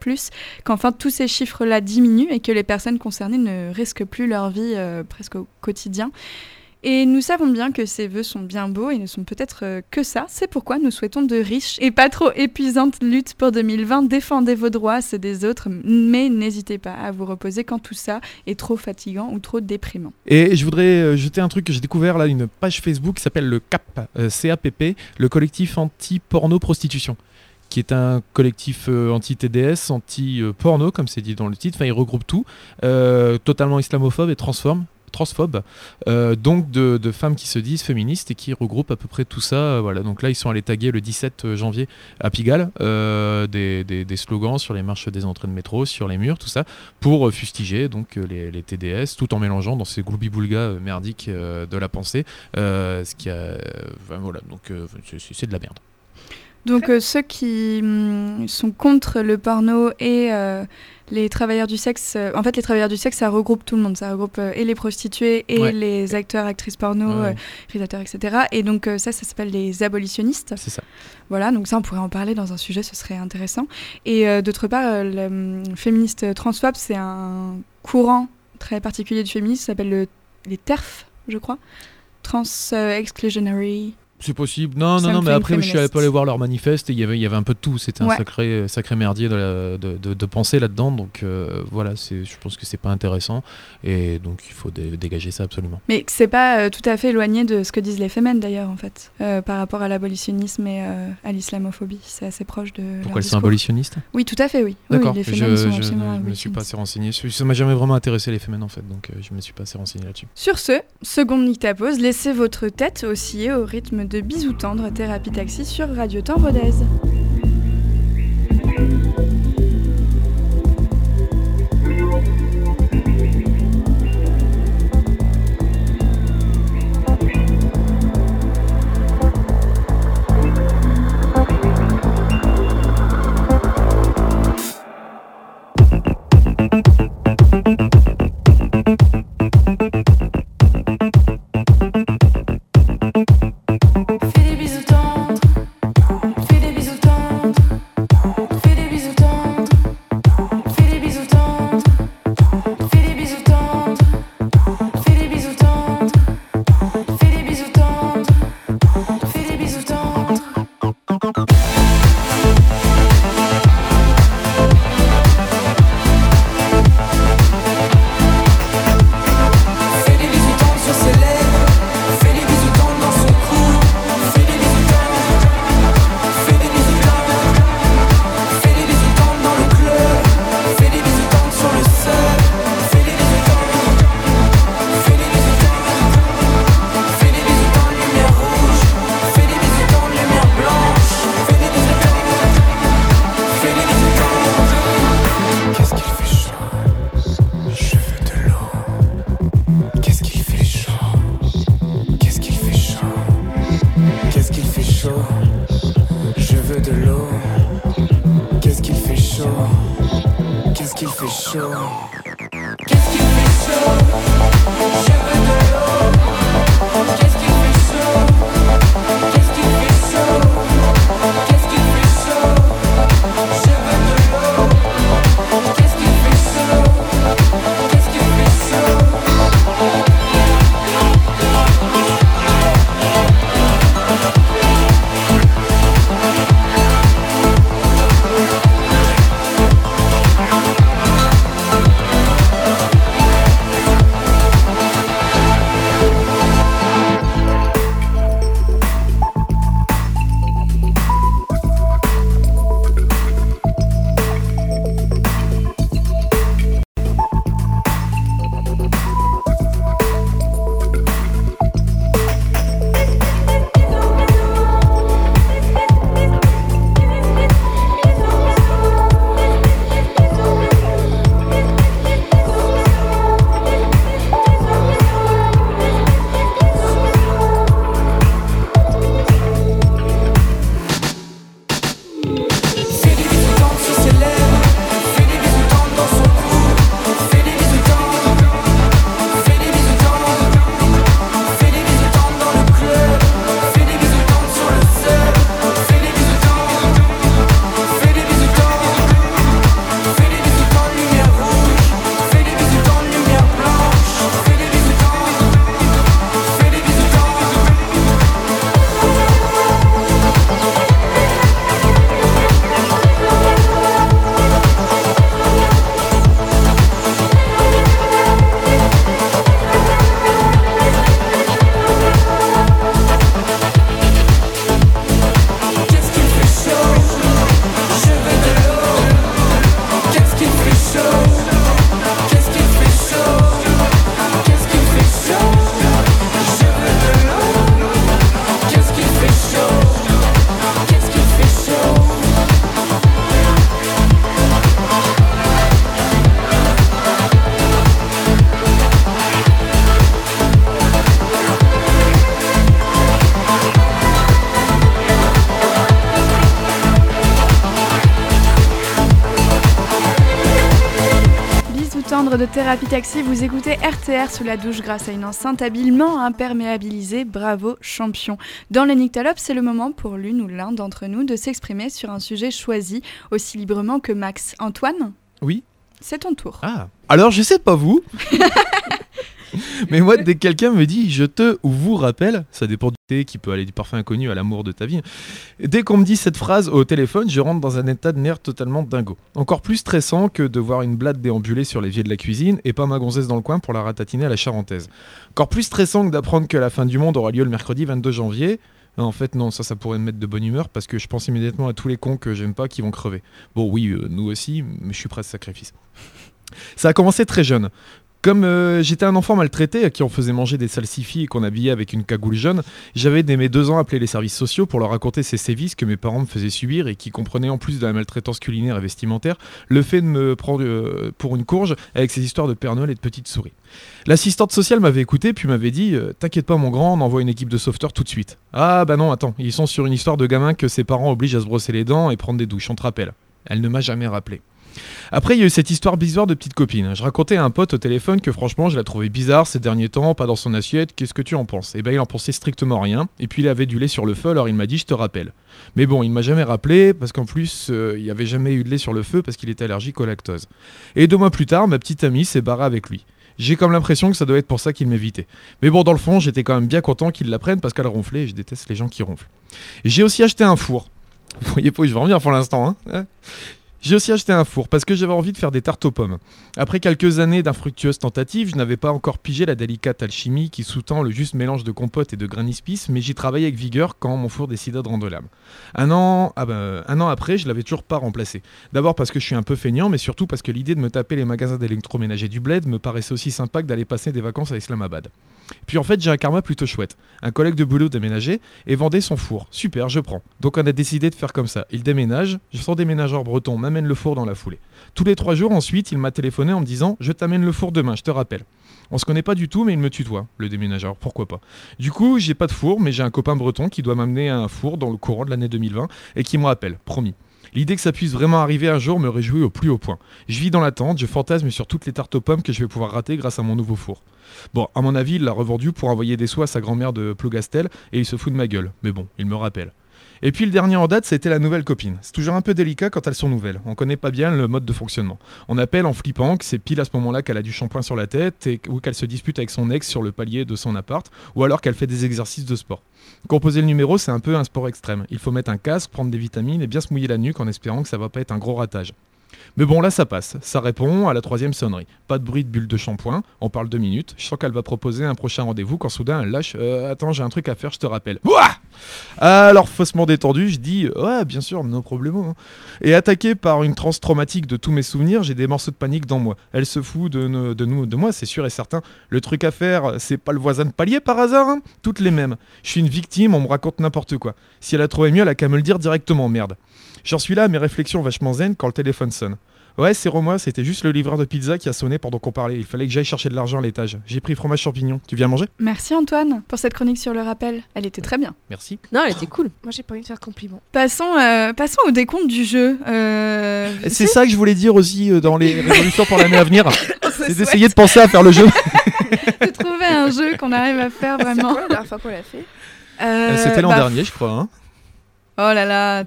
[SPEAKER 1] qu'enfin tous ces chiffres-là diminuent et que les personnes concernées ne risquent plus leur vie euh, presque au quotidien. Et nous savons bien que ces vœux sont bien beaux et ne sont peut-être euh, que ça. C'est pourquoi nous souhaitons de riches et pas trop épuisantes luttes pour 2020. Défendez vos droits, ceux des autres, mais n'hésitez pas à vous reposer quand tout ça est trop fatigant ou trop déprimant.
[SPEAKER 4] Et je voudrais euh, jeter un truc que j'ai découvert là, une page Facebook qui s'appelle le CAP, euh, CAPP, le collectif anti-porno-prostitution, qui est un collectif euh, anti-TDS, anti-porno, comme c'est dit dans le titre. Enfin, il regroupe tout, totalement islamophobe et transforme transphobe, euh, donc de, de femmes qui se disent féministes et qui regroupent à peu près tout ça. euh, voilà, donc là ils sont allés taguer le 17 janvier à Pigalle euh, des, des- des slogans sur les marches des entrées de métro, sur les murs, tout ça, pour euh, fustiger donc les, les TDS, tout en mélangeant dans ces gloubi-boulgas euh, merdiques euh, de la pensée, euh, ce qui a, enfin, voilà, donc euh, c'est- de la merde.
[SPEAKER 1] Donc euh, ceux qui hum, sont contre le porno et euh, les travailleurs du sexe, euh, en fait les travailleurs du sexe ça regroupe tout le monde, ça regroupe euh, et les prostituées et
[SPEAKER 4] Ouais.
[SPEAKER 1] les acteurs, actrices porno,
[SPEAKER 4] Ouais,
[SPEAKER 1] euh, réalisateurs, etc. Et donc ça, ça s'appelle les abolitionnistes.
[SPEAKER 4] C'est ça.
[SPEAKER 1] Voilà, donc ça on pourrait en parler dans un sujet, ce serait intéressant. Et d'autre part, le hum, féministe transphobe, c'est un courant très particulier du féminisme, ça s'appelle le- les TERF, je crois. Trans Exclusionary
[SPEAKER 4] C'est possible. Non,
[SPEAKER 1] Ça
[SPEAKER 4] non, non, mais après, je suis allé
[SPEAKER 1] féministe.
[SPEAKER 4] voir leur manifeste et il y avait, il y avait un peu de tout. C'était un sacré, sacré merdier de, la- de, de- de pensée là-dedans. Donc euh, voilà, je pense que c'est pas intéressant. Et donc il faut dé- dégager ça absolument.
[SPEAKER 1] Mais que c'est pas euh, tout à fait éloigné de ce que disent les femmes d'ailleurs en fait, euh, par rapport à l'abolitionnisme et à l'islamophobie. C'est assez proche de.
[SPEAKER 4] Pourquoi elles sont abolitionnistes?
[SPEAKER 1] Oui, tout à fait, oui. Oui,
[SPEAKER 4] D'accord.
[SPEAKER 1] les
[SPEAKER 4] je
[SPEAKER 1] sont
[SPEAKER 4] je ne me suis pas assez renseigné. Ça m'a jamais vraiment intéressé les femmes en fait. Donc je me suis pas assez renseigné là-dessus.
[SPEAKER 1] Sur ce, seconde nictapose, laissez votre tête osciller au rythme de bisous tendres thérapie taxi sur Radio Temps Rodez. Thérapie Taxi, vous écoutez RTR sous la douche grâce à une enceinte habilement imperméabilisée. Bravo, champion. Dans le Nyctalope, c'est le moment pour l'une ou l'un d'entre nous de s'exprimer sur un sujet choisi aussi librement que Max. Antoine,
[SPEAKER 4] Oui.
[SPEAKER 1] c'est ton tour.
[SPEAKER 4] Ah. Alors, je sais pas vous. Mais moi, dès que quelqu'un me dit je te ou vous rappelle, ça dépend du thé qui peut aller du parfum inconnu à l'amour de ta vie. Dès qu'on me dit cette phrase au téléphone, je rentre dans un état de nerfs totalement dingo. Encore plus stressant que de voir une blatte déambuler sur l'évier de la cuisine et pas ma gonzesse dans le coin pour la ratatiner à la charentaise. Encore plus stressant que d'apprendre que la fin du monde aura lieu le mercredi 22 janvier. En fait, non, ça, ça pourrait me mettre de bonne humeur parce que je pense immédiatement à tous les cons que j'aime pas qui vont crever. Bon, oui, euh, nous aussi, mais je suis prêt à ce sacrifice. Ça a commencé très jeune. Comme euh, j'étais un enfant maltraité à qui on faisait manger des salsifis et qu'on habillait avec une cagoule jaune, j'avais dès mes deux ans appelé les services sociaux pour leur raconter ces sévices que mes parents me faisaient subir et qui comprenaient en plus de la maltraitance culinaire et vestimentaire le fait de me prendre euh, pour une courge avec ces histoires de Père Noël et de petites souris. L'assistante sociale m'avait écouté puis m'avait dit euh, T'inquiète pas mon grand, on envoie une équipe de sauveteurs tout de suite. Ah bah non, attends, ils sont sur une histoire de gamin que ses parents obligent à se brosser les dents et prendre des douches, on te rappelle. Elle ne m'a jamais rappelé. Après, il y a eu cette histoire bizarre de petite copine. Je racontais à un pote au téléphone que franchement, je la trouvais bizarre ces derniers temps, pas dans son assiette. Qu'est-ce que tu en penses? Et ben, il en pensait strictement rien. Et puis, il avait du lait sur le feu, alors il m'a dit Je te rappelle. Mais bon, il m'a jamais rappelé parce qu'en plus, euh, il n'y avait jamais eu de lait sur le feu parce qu'il était allergique au lactose. Et deux mois plus tard, ma petite amie s'est barrée avec lui. J'ai comme l'impression que ça doit être pour ça qu'il m'évitait. Mais bon, dans le fond, j'étais quand même bien content qu'il la prenne parce qu'elle ronflait et je déteste les gens qui ronflent. J'ai aussi acheté un four. Vous voyez pas où je vais en venir pour l'instant, hein Hein? J'ai aussi acheté un four parce que j'avais envie de faire des tartes aux pommes. Après quelques années d'infructueuses tentatives, je n'avais pas encore pigé la délicate alchimie qui sous-tend le juste mélange de compote et de grains d'espice, mais j'y travaillais avec vigueur quand mon four décida de rendre l'âme. Un an, un an après, je l'avais toujours pas remplacé. D'abord parce que je suis un peu feignant, mais surtout parce que l'idée de me taper les magasins d'électroménager du bled me paraissait aussi sympa que d'aller passer des vacances à Islamabad. Puis en fait, j'ai un karma plutôt chouette. Un collègue de boulot déménageait et vendait son four. Super, je prends. Donc on a décidé de faire comme ça. Il déménage, son déménageur breton m'amène le four dans la foulée. Tous les trois jours ensuite, il m'a téléphoné en me disant Je t'amène le four demain, je te rappelle. On se connaît pas du tout, mais il me tutoie, le déménageur, pourquoi pas? Du coup, j'ai pas de four, mais j'ai un copain breton qui doit m'amener un four dans le courant de l'année 2020 et qui me rappelle, promis. L'idée que ça puisse vraiment arriver un jour me réjouit au plus haut point. Je vis dans l'attente, je fantasme sur toutes les tartes aux pommes que je vais pouvoir rater grâce à mon nouveau four. Bon, à mon avis, il l'a revendu pour envoyer des soins à sa grand-mère de Plougastel et il se fout de ma gueule. Mais bon, il me rappelle. Et puis le dernier en date, c'était la nouvelle copine. C'est toujours un peu délicat quand elles sont nouvelles. On connaît pas bien le mode de fonctionnement. On appelle en flippant que c'est pile à ce moment-là qu'elle a du shampoing sur la tête ou qu'elle se dispute avec son ex sur le palier de son appart ou alors qu'elle fait des exercices de sport. Composer le numéro, c'est un peu un sport extrême. Il faut mettre un casque, prendre des vitamines et bien se mouiller la nuque en espérant que ça va pas être un gros ratage. Mais bon, là ça passe. Ça répond à la troisième sonnerie. Pas de bruit de bulle de shampoing. On parle deux minutes. Je sens qu'elle va proposer un prochain rendez-vous quand soudain elle lâche Euh, Attends, j'ai un truc à faire, je te rappelle. Ouah Alors, faussement détendu, je dis Ouais, bien sûr, no problemo. Et attaqué par une transe traumatique de tous mes souvenirs, j'ai des morceaux de panique dans moi. Elle se fout de, ne- de nous, de moi, c'est sûr et certain. Le truc à faire, c'est pas le voisin de palier par hasard hein Toutes les mêmes. Je suis une victime, on me raconte n'importe quoi. Si elle a trouvé mieux, elle a qu'à me le dire directement, merde. J'en suis là à mes réflexions vachement zen quand le téléphone sonne. Ouais, c'est Romain, c'était juste le livreur de pizza qui a sonné pendant qu'on parlait. Il fallait que j'aille chercher de l'argent à l'étage. J'ai pris fromage champignon. Tu viens manger?
[SPEAKER 1] Merci Antoine pour cette chronique sur le rappel. Elle était très bien.
[SPEAKER 4] Merci.
[SPEAKER 3] Non, elle était cool.
[SPEAKER 2] Moi, j'ai pas envie de faire compliment.
[SPEAKER 1] Passons, euh, passons au décompte du jeu. Euh,
[SPEAKER 4] C'est ça que je voulais dire aussi euh, dans les résolutions pour l'année à venir. C'est d'essayer de penser à faire le jeu.
[SPEAKER 1] de trouver un jeu qu'on arrive à faire
[SPEAKER 2] C'est
[SPEAKER 1] vraiment.
[SPEAKER 2] quoi la dernière fois qu'on l'a fait?
[SPEAKER 1] Euh,
[SPEAKER 4] C'était l'an
[SPEAKER 1] bah,
[SPEAKER 4] dernier, je crois. hein.
[SPEAKER 1] Oh là là.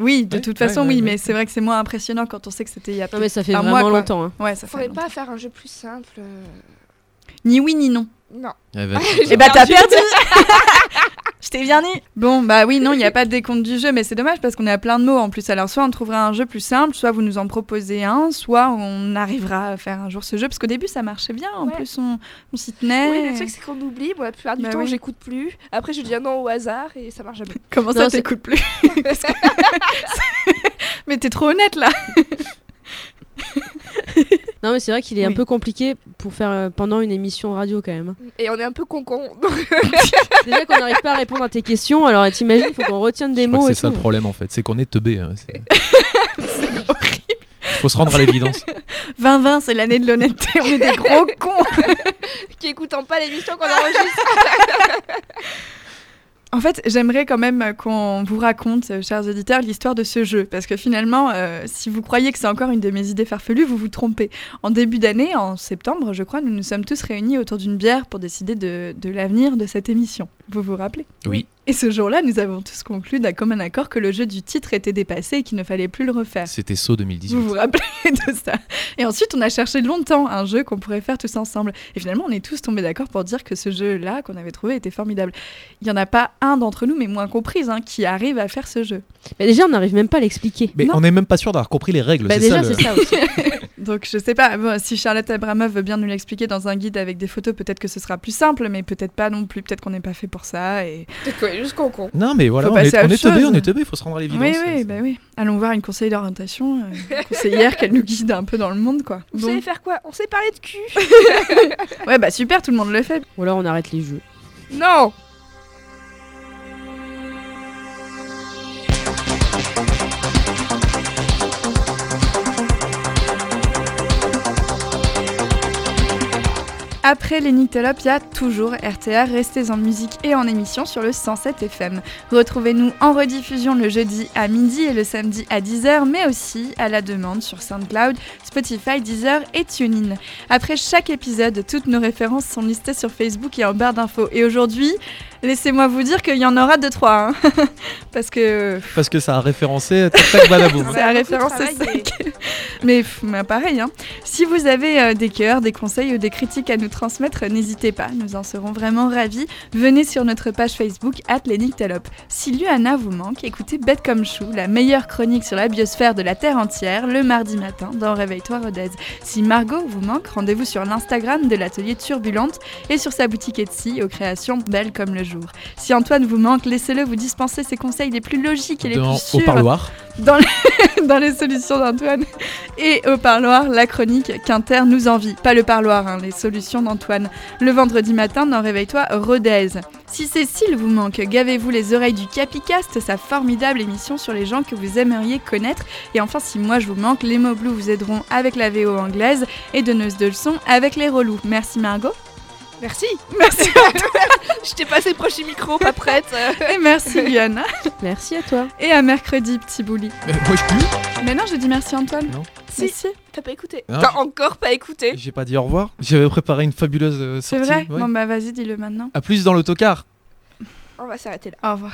[SPEAKER 1] Oui, de
[SPEAKER 4] Ouais,
[SPEAKER 1] toute façon,
[SPEAKER 4] ouais,
[SPEAKER 1] oui,
[SPEAKER 4] ouais.
[SPEAKER 1] mais c'est vrai que c'est moins impressionnant quand on sait que c'était il y a
[SPEAKER 3] Non, mais ça fait
[SPEAKER 1] un
[SPEAKER 3] vraiment
[SPEAKER 1] mois,
[SPEAKER 3] longtemps. hein.
[SPEAKER 1] Ouais, ça fait longtemps.
[SPEAKER 2] pas faire un jeu plus simple. euh,
[SPEAKER 1] Ni oui ni non.
[SPEAKER 2] Non.
[SPEAKER 4] Eh ben,
[SPEAKER 1] Eh bah t'as perdu Je t'ai bien dit Bon, bah oui, non, il n'y a pas de décompte du jeu, mais c'est dommage parce qu'on est à plein de mots en plus. Alors, soit on trouvera un jeu plus simple, soit vous nous en proposez un, soit on arrivera à faire un jour ce jeu, parce qu'au début ça marchait bien, en
[SPEAKER 2] Ouais.
[SPEAKER 1] plus on, on s'y tenait.
[SPEAKER 2] Oui, le truc, c'est qu'on oublie. Moi, la plupart du
[SPEAKER 1] Bah
[SPEAKER 2] temps,
[SPEAKER 1] oui.
[SPEAKER 2] j'écoute plus. Après, je dis un non au hasard et ça marche jamais.
[SPEAKER 1] Comment ça
[SPEAKER 3] Non, c'est-
[SPEAKER 1] t'écoutes plus? Que- Mais t'es trop honnête là
[SPEAKER 3] Non, mais c'est vrai qu'il est
[SPEAKER 1] Oui.
[SPEAKER 3] un peu compliqué pour faire euh, pendant une émission radio quand même.
[SPEAKER 2] Et on est un peu con-con.
[SPEAKER 3] Déjà qu'on n'arrive pas à répondre à tes questions, alors t'imagines, il faut qu'on retienne des
[SPEAKER 4] je
[SPEAKER 3] mots
[SPEAKER 4] c'est ça
[SPEAKER 3] tout.
[SPEAKER 4] le problème en fait, c'est qu'on est teubé. hein, c'est- Il faut se rendre à l'évidence.
[SPEAKER 1] 2020, c'est l'année de l'honnêteté, on est des gros cons
[SPEAKER 2] qui écoutant pas l'émission qu'on enregistre.
[SPEAKER 1] En fait, j'aimerais quand même qu'on vous raconte, euh, chers auditeurs, l'histoire de ce jeu. Parce que finalement, euh, si vous croyez que c'est encore une de mes idées farfelues, vous vous trompez. En début d'année, en septembre, je crois, nous nous sommes tous réunis autour d'une bière pour décider de, de l'avenir de cette émission. Vous vous rappelez?
[SPEAKER 4] Oui.
[SPEAKER 1] Et ce jour-là, nous avons tous conclu d'un commun accord que le jeu du titre était dépassé et qu'il ne fallait plus le refaire.
[SPEAKER 4] C'était saut 2018.
[SPEAKER 1] Vous vous rappelez de ça? Et ensuite, on a cherché longtemps un jeu qu'on pourrait faire tous ensemble. Et finalement, on est tous tombés d'accord pour dire que ce jeu-là qu'on avait trouvé était formidable. Il n'y en a pas un d'entre nous, mais moins comprise, hein, qui arrive à faire ce jeu.
[SPEAKER 3] Mais déjà, on n'arrive même pas à l'expliquer.
[SPEAKER 4] Mais
[SPEAKER 1] Non.
[SPEAKER 4] on n'est même pas sûr d'avoir compris les règles.
[SPEAKER 3] Bah,
[SPEAKER 4] c'est
[SPEAKER 3] déjà,
[SPEAKER 4] ça, le-
[SPEAKER 3] c'est ça aussi.
[SPEAKER 1] Donc, je sais pas, bon, si Charlotte Abramov veut bien nous l'expliquer dans un guide avec des photos, peut-être que ce sera plus simple, mais peut-être pas non plus. Peut-être qu'on n'est pas fait pour ça. Et...
[SPEAKER 2] Peut-être juste con-con.
[SPEAKER 4] Non, mais voilà, on est, on est teubé, on est teubé, il faut se rendre à l'évidence.
[SPEAKER 1] Oui, oui, bah oui. Allons voir une conseillère d'orientation, euh, une conseillère qu'elle nous guide un peu dans le monde, quoi.
[SPEAKER 2] Vous
[SPEAKER 1] Bon.
[SPEAKER 2] savez faire quoi? On sait parler de cul.
[SPEAKER 1] Ouais, bah super, tout le monde le fait.
[SPEAKER 3] Ou alors on arrête les jeux.
[SPEAKER 2] non.
[SPEAKER 1] Après les Nictelope, il y a toujours RTR. Restez en musique et en émission sur le 107 FM. Retrouvez-nous en rediffusion le jeudi à midi et le samedi à 10h, mais aussi à la demande sur SoundCloud, Spotify, Deezer et TuneIn. Après chaque épisode, toutes nos références sont listées sur Facebook et en barre d'infos. Et aujourd'hui, laissez-moi vous dire qu'il y en aura deux, trois. hein. Parce que
[SPEAKER 4] Parce que ça a référencé tac tac badaboum.
[SPEAKER 1] c'est la
[SPEAKER 2] beaucoup
[SPEAKER 1] Mais, mais pareil, hein. si vous avez euh, des cœurs, des conseils ou des critiques à nous transmettre, n'hésitez pas, nous en serons vraiment ravis. Venez sur notre page Facebook, Atlénictelope. Si Luana vous manque, écoutez Bête comme Chou, la meilleure chronique sur la biosphère de la Terre entière, le mardi matin dans Réveille-toi Rodez. Si Margot vous manque, rendez-vous sur l'Instagram de l'atelier Turbulente et sur sa boutique Etsy aux créations belles comme le jour. Si Antoine vous manque, laissez-le vous dispenser ses conseils les plus logiques et les
[SPEAKER 4] Dans-
[SPEAKER 1] plus sûrs
[SPEAKER 4] au parloir.
[SPEAKER 1] dans les, dans les solutions d'Antoine. Et au parloir, la chronique qu'Inter nous envie. Pas le parloir, hein, les solutions d'Antoine. Le vendredi matin, dans Réveille-toi, Rodez. Si Cécile vous manque, gavez-vous les oreilles du Capicast, sa formidable émission sur les gens que vous aimeriez connaître. Et enfin, si moi je vous manque, les mots bleus vous aideront avec la VO anglaise et donneuse de leçons avec les relous. Merci Margot.
[SPEAKER 2] Merci.
[SPEAKER 1] Merci.
[SPEAKER 2] Je t'ai passé proche du micro, pas prête.
[SPEAKER 1] Et merci Liana.
[SPEAKER 3] Merci à toi.
[SPEAKER 1] Et à mercredi, petit bouli.
[SPEAKER 4] Euh, moi, je peux
[SPEAKER 1] Mais non, j'ai dit merci Antoine.
[SPEAKER 4] Non.
[SPEAKER 2] Si.
[SPEAKER 1] Si.
[SPEAKER 2] T'as pas écouté.
[SPEAKER 4] Non,
[SPEAKER 2] T'as encore pas écouté.
[SPEAKER 4] J'ai pas dit au revoir. J'avais préparé une fabuleuse euh,
[SPEAKER 1] C'est
[SPEAKER 4] sortie.
[SPEAKER 1] vrai
[SPEAKER 4] ouais.
[SPEAKER 1] Bon bah vas-y, dis-le maintenant.
[SPEAKER 4] À plus dans l'autocar.
[SPEAKER 2] On va s'arrêter là.
[SPEAKER 1] Au revoir.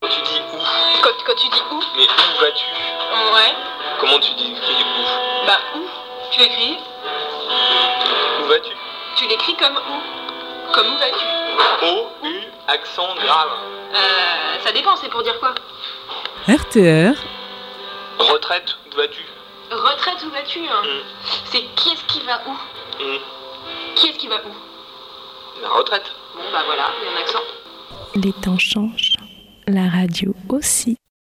[SPEAKER 6] Quand tu dis où
[SPEAKER 7] Quand, quand tu dis où
[SPEAKER 6] Mais où vas-tu
[SPEAKER 7] Ouais.
[SPEAKER 6] Comment tu dis écris où
[SPEAKER 7] Bah où Tu l'écris
[SPEAKER 6] Où vas-tu
[SPEAKER 7] Tu l'écris comme où Comme où vas-tu
[SPEAKER 6] O, U, accent grave.
[SPEAKER 7] Euh, ça dépend, c'est pour dire quoi
[SPEAKER 8] RTR,
[SPEAKER 6] Retraite, où vas-tu
[SPEAKER 7] Retraite, où vas-tu hein
[SPEAKER 6] Mm.
[SPEAKER 7] C'est qui est-ce qui va où
[SPEAKER 6] Hmm,
[SPEAKER 7] Qui est-ce qui va où
[SPEAKER 6] La retraite.
[SPEAKER 7] Bon bah voilà, il y a un accent.
[SPEAKER 9] Les temps changent, la radio aussi.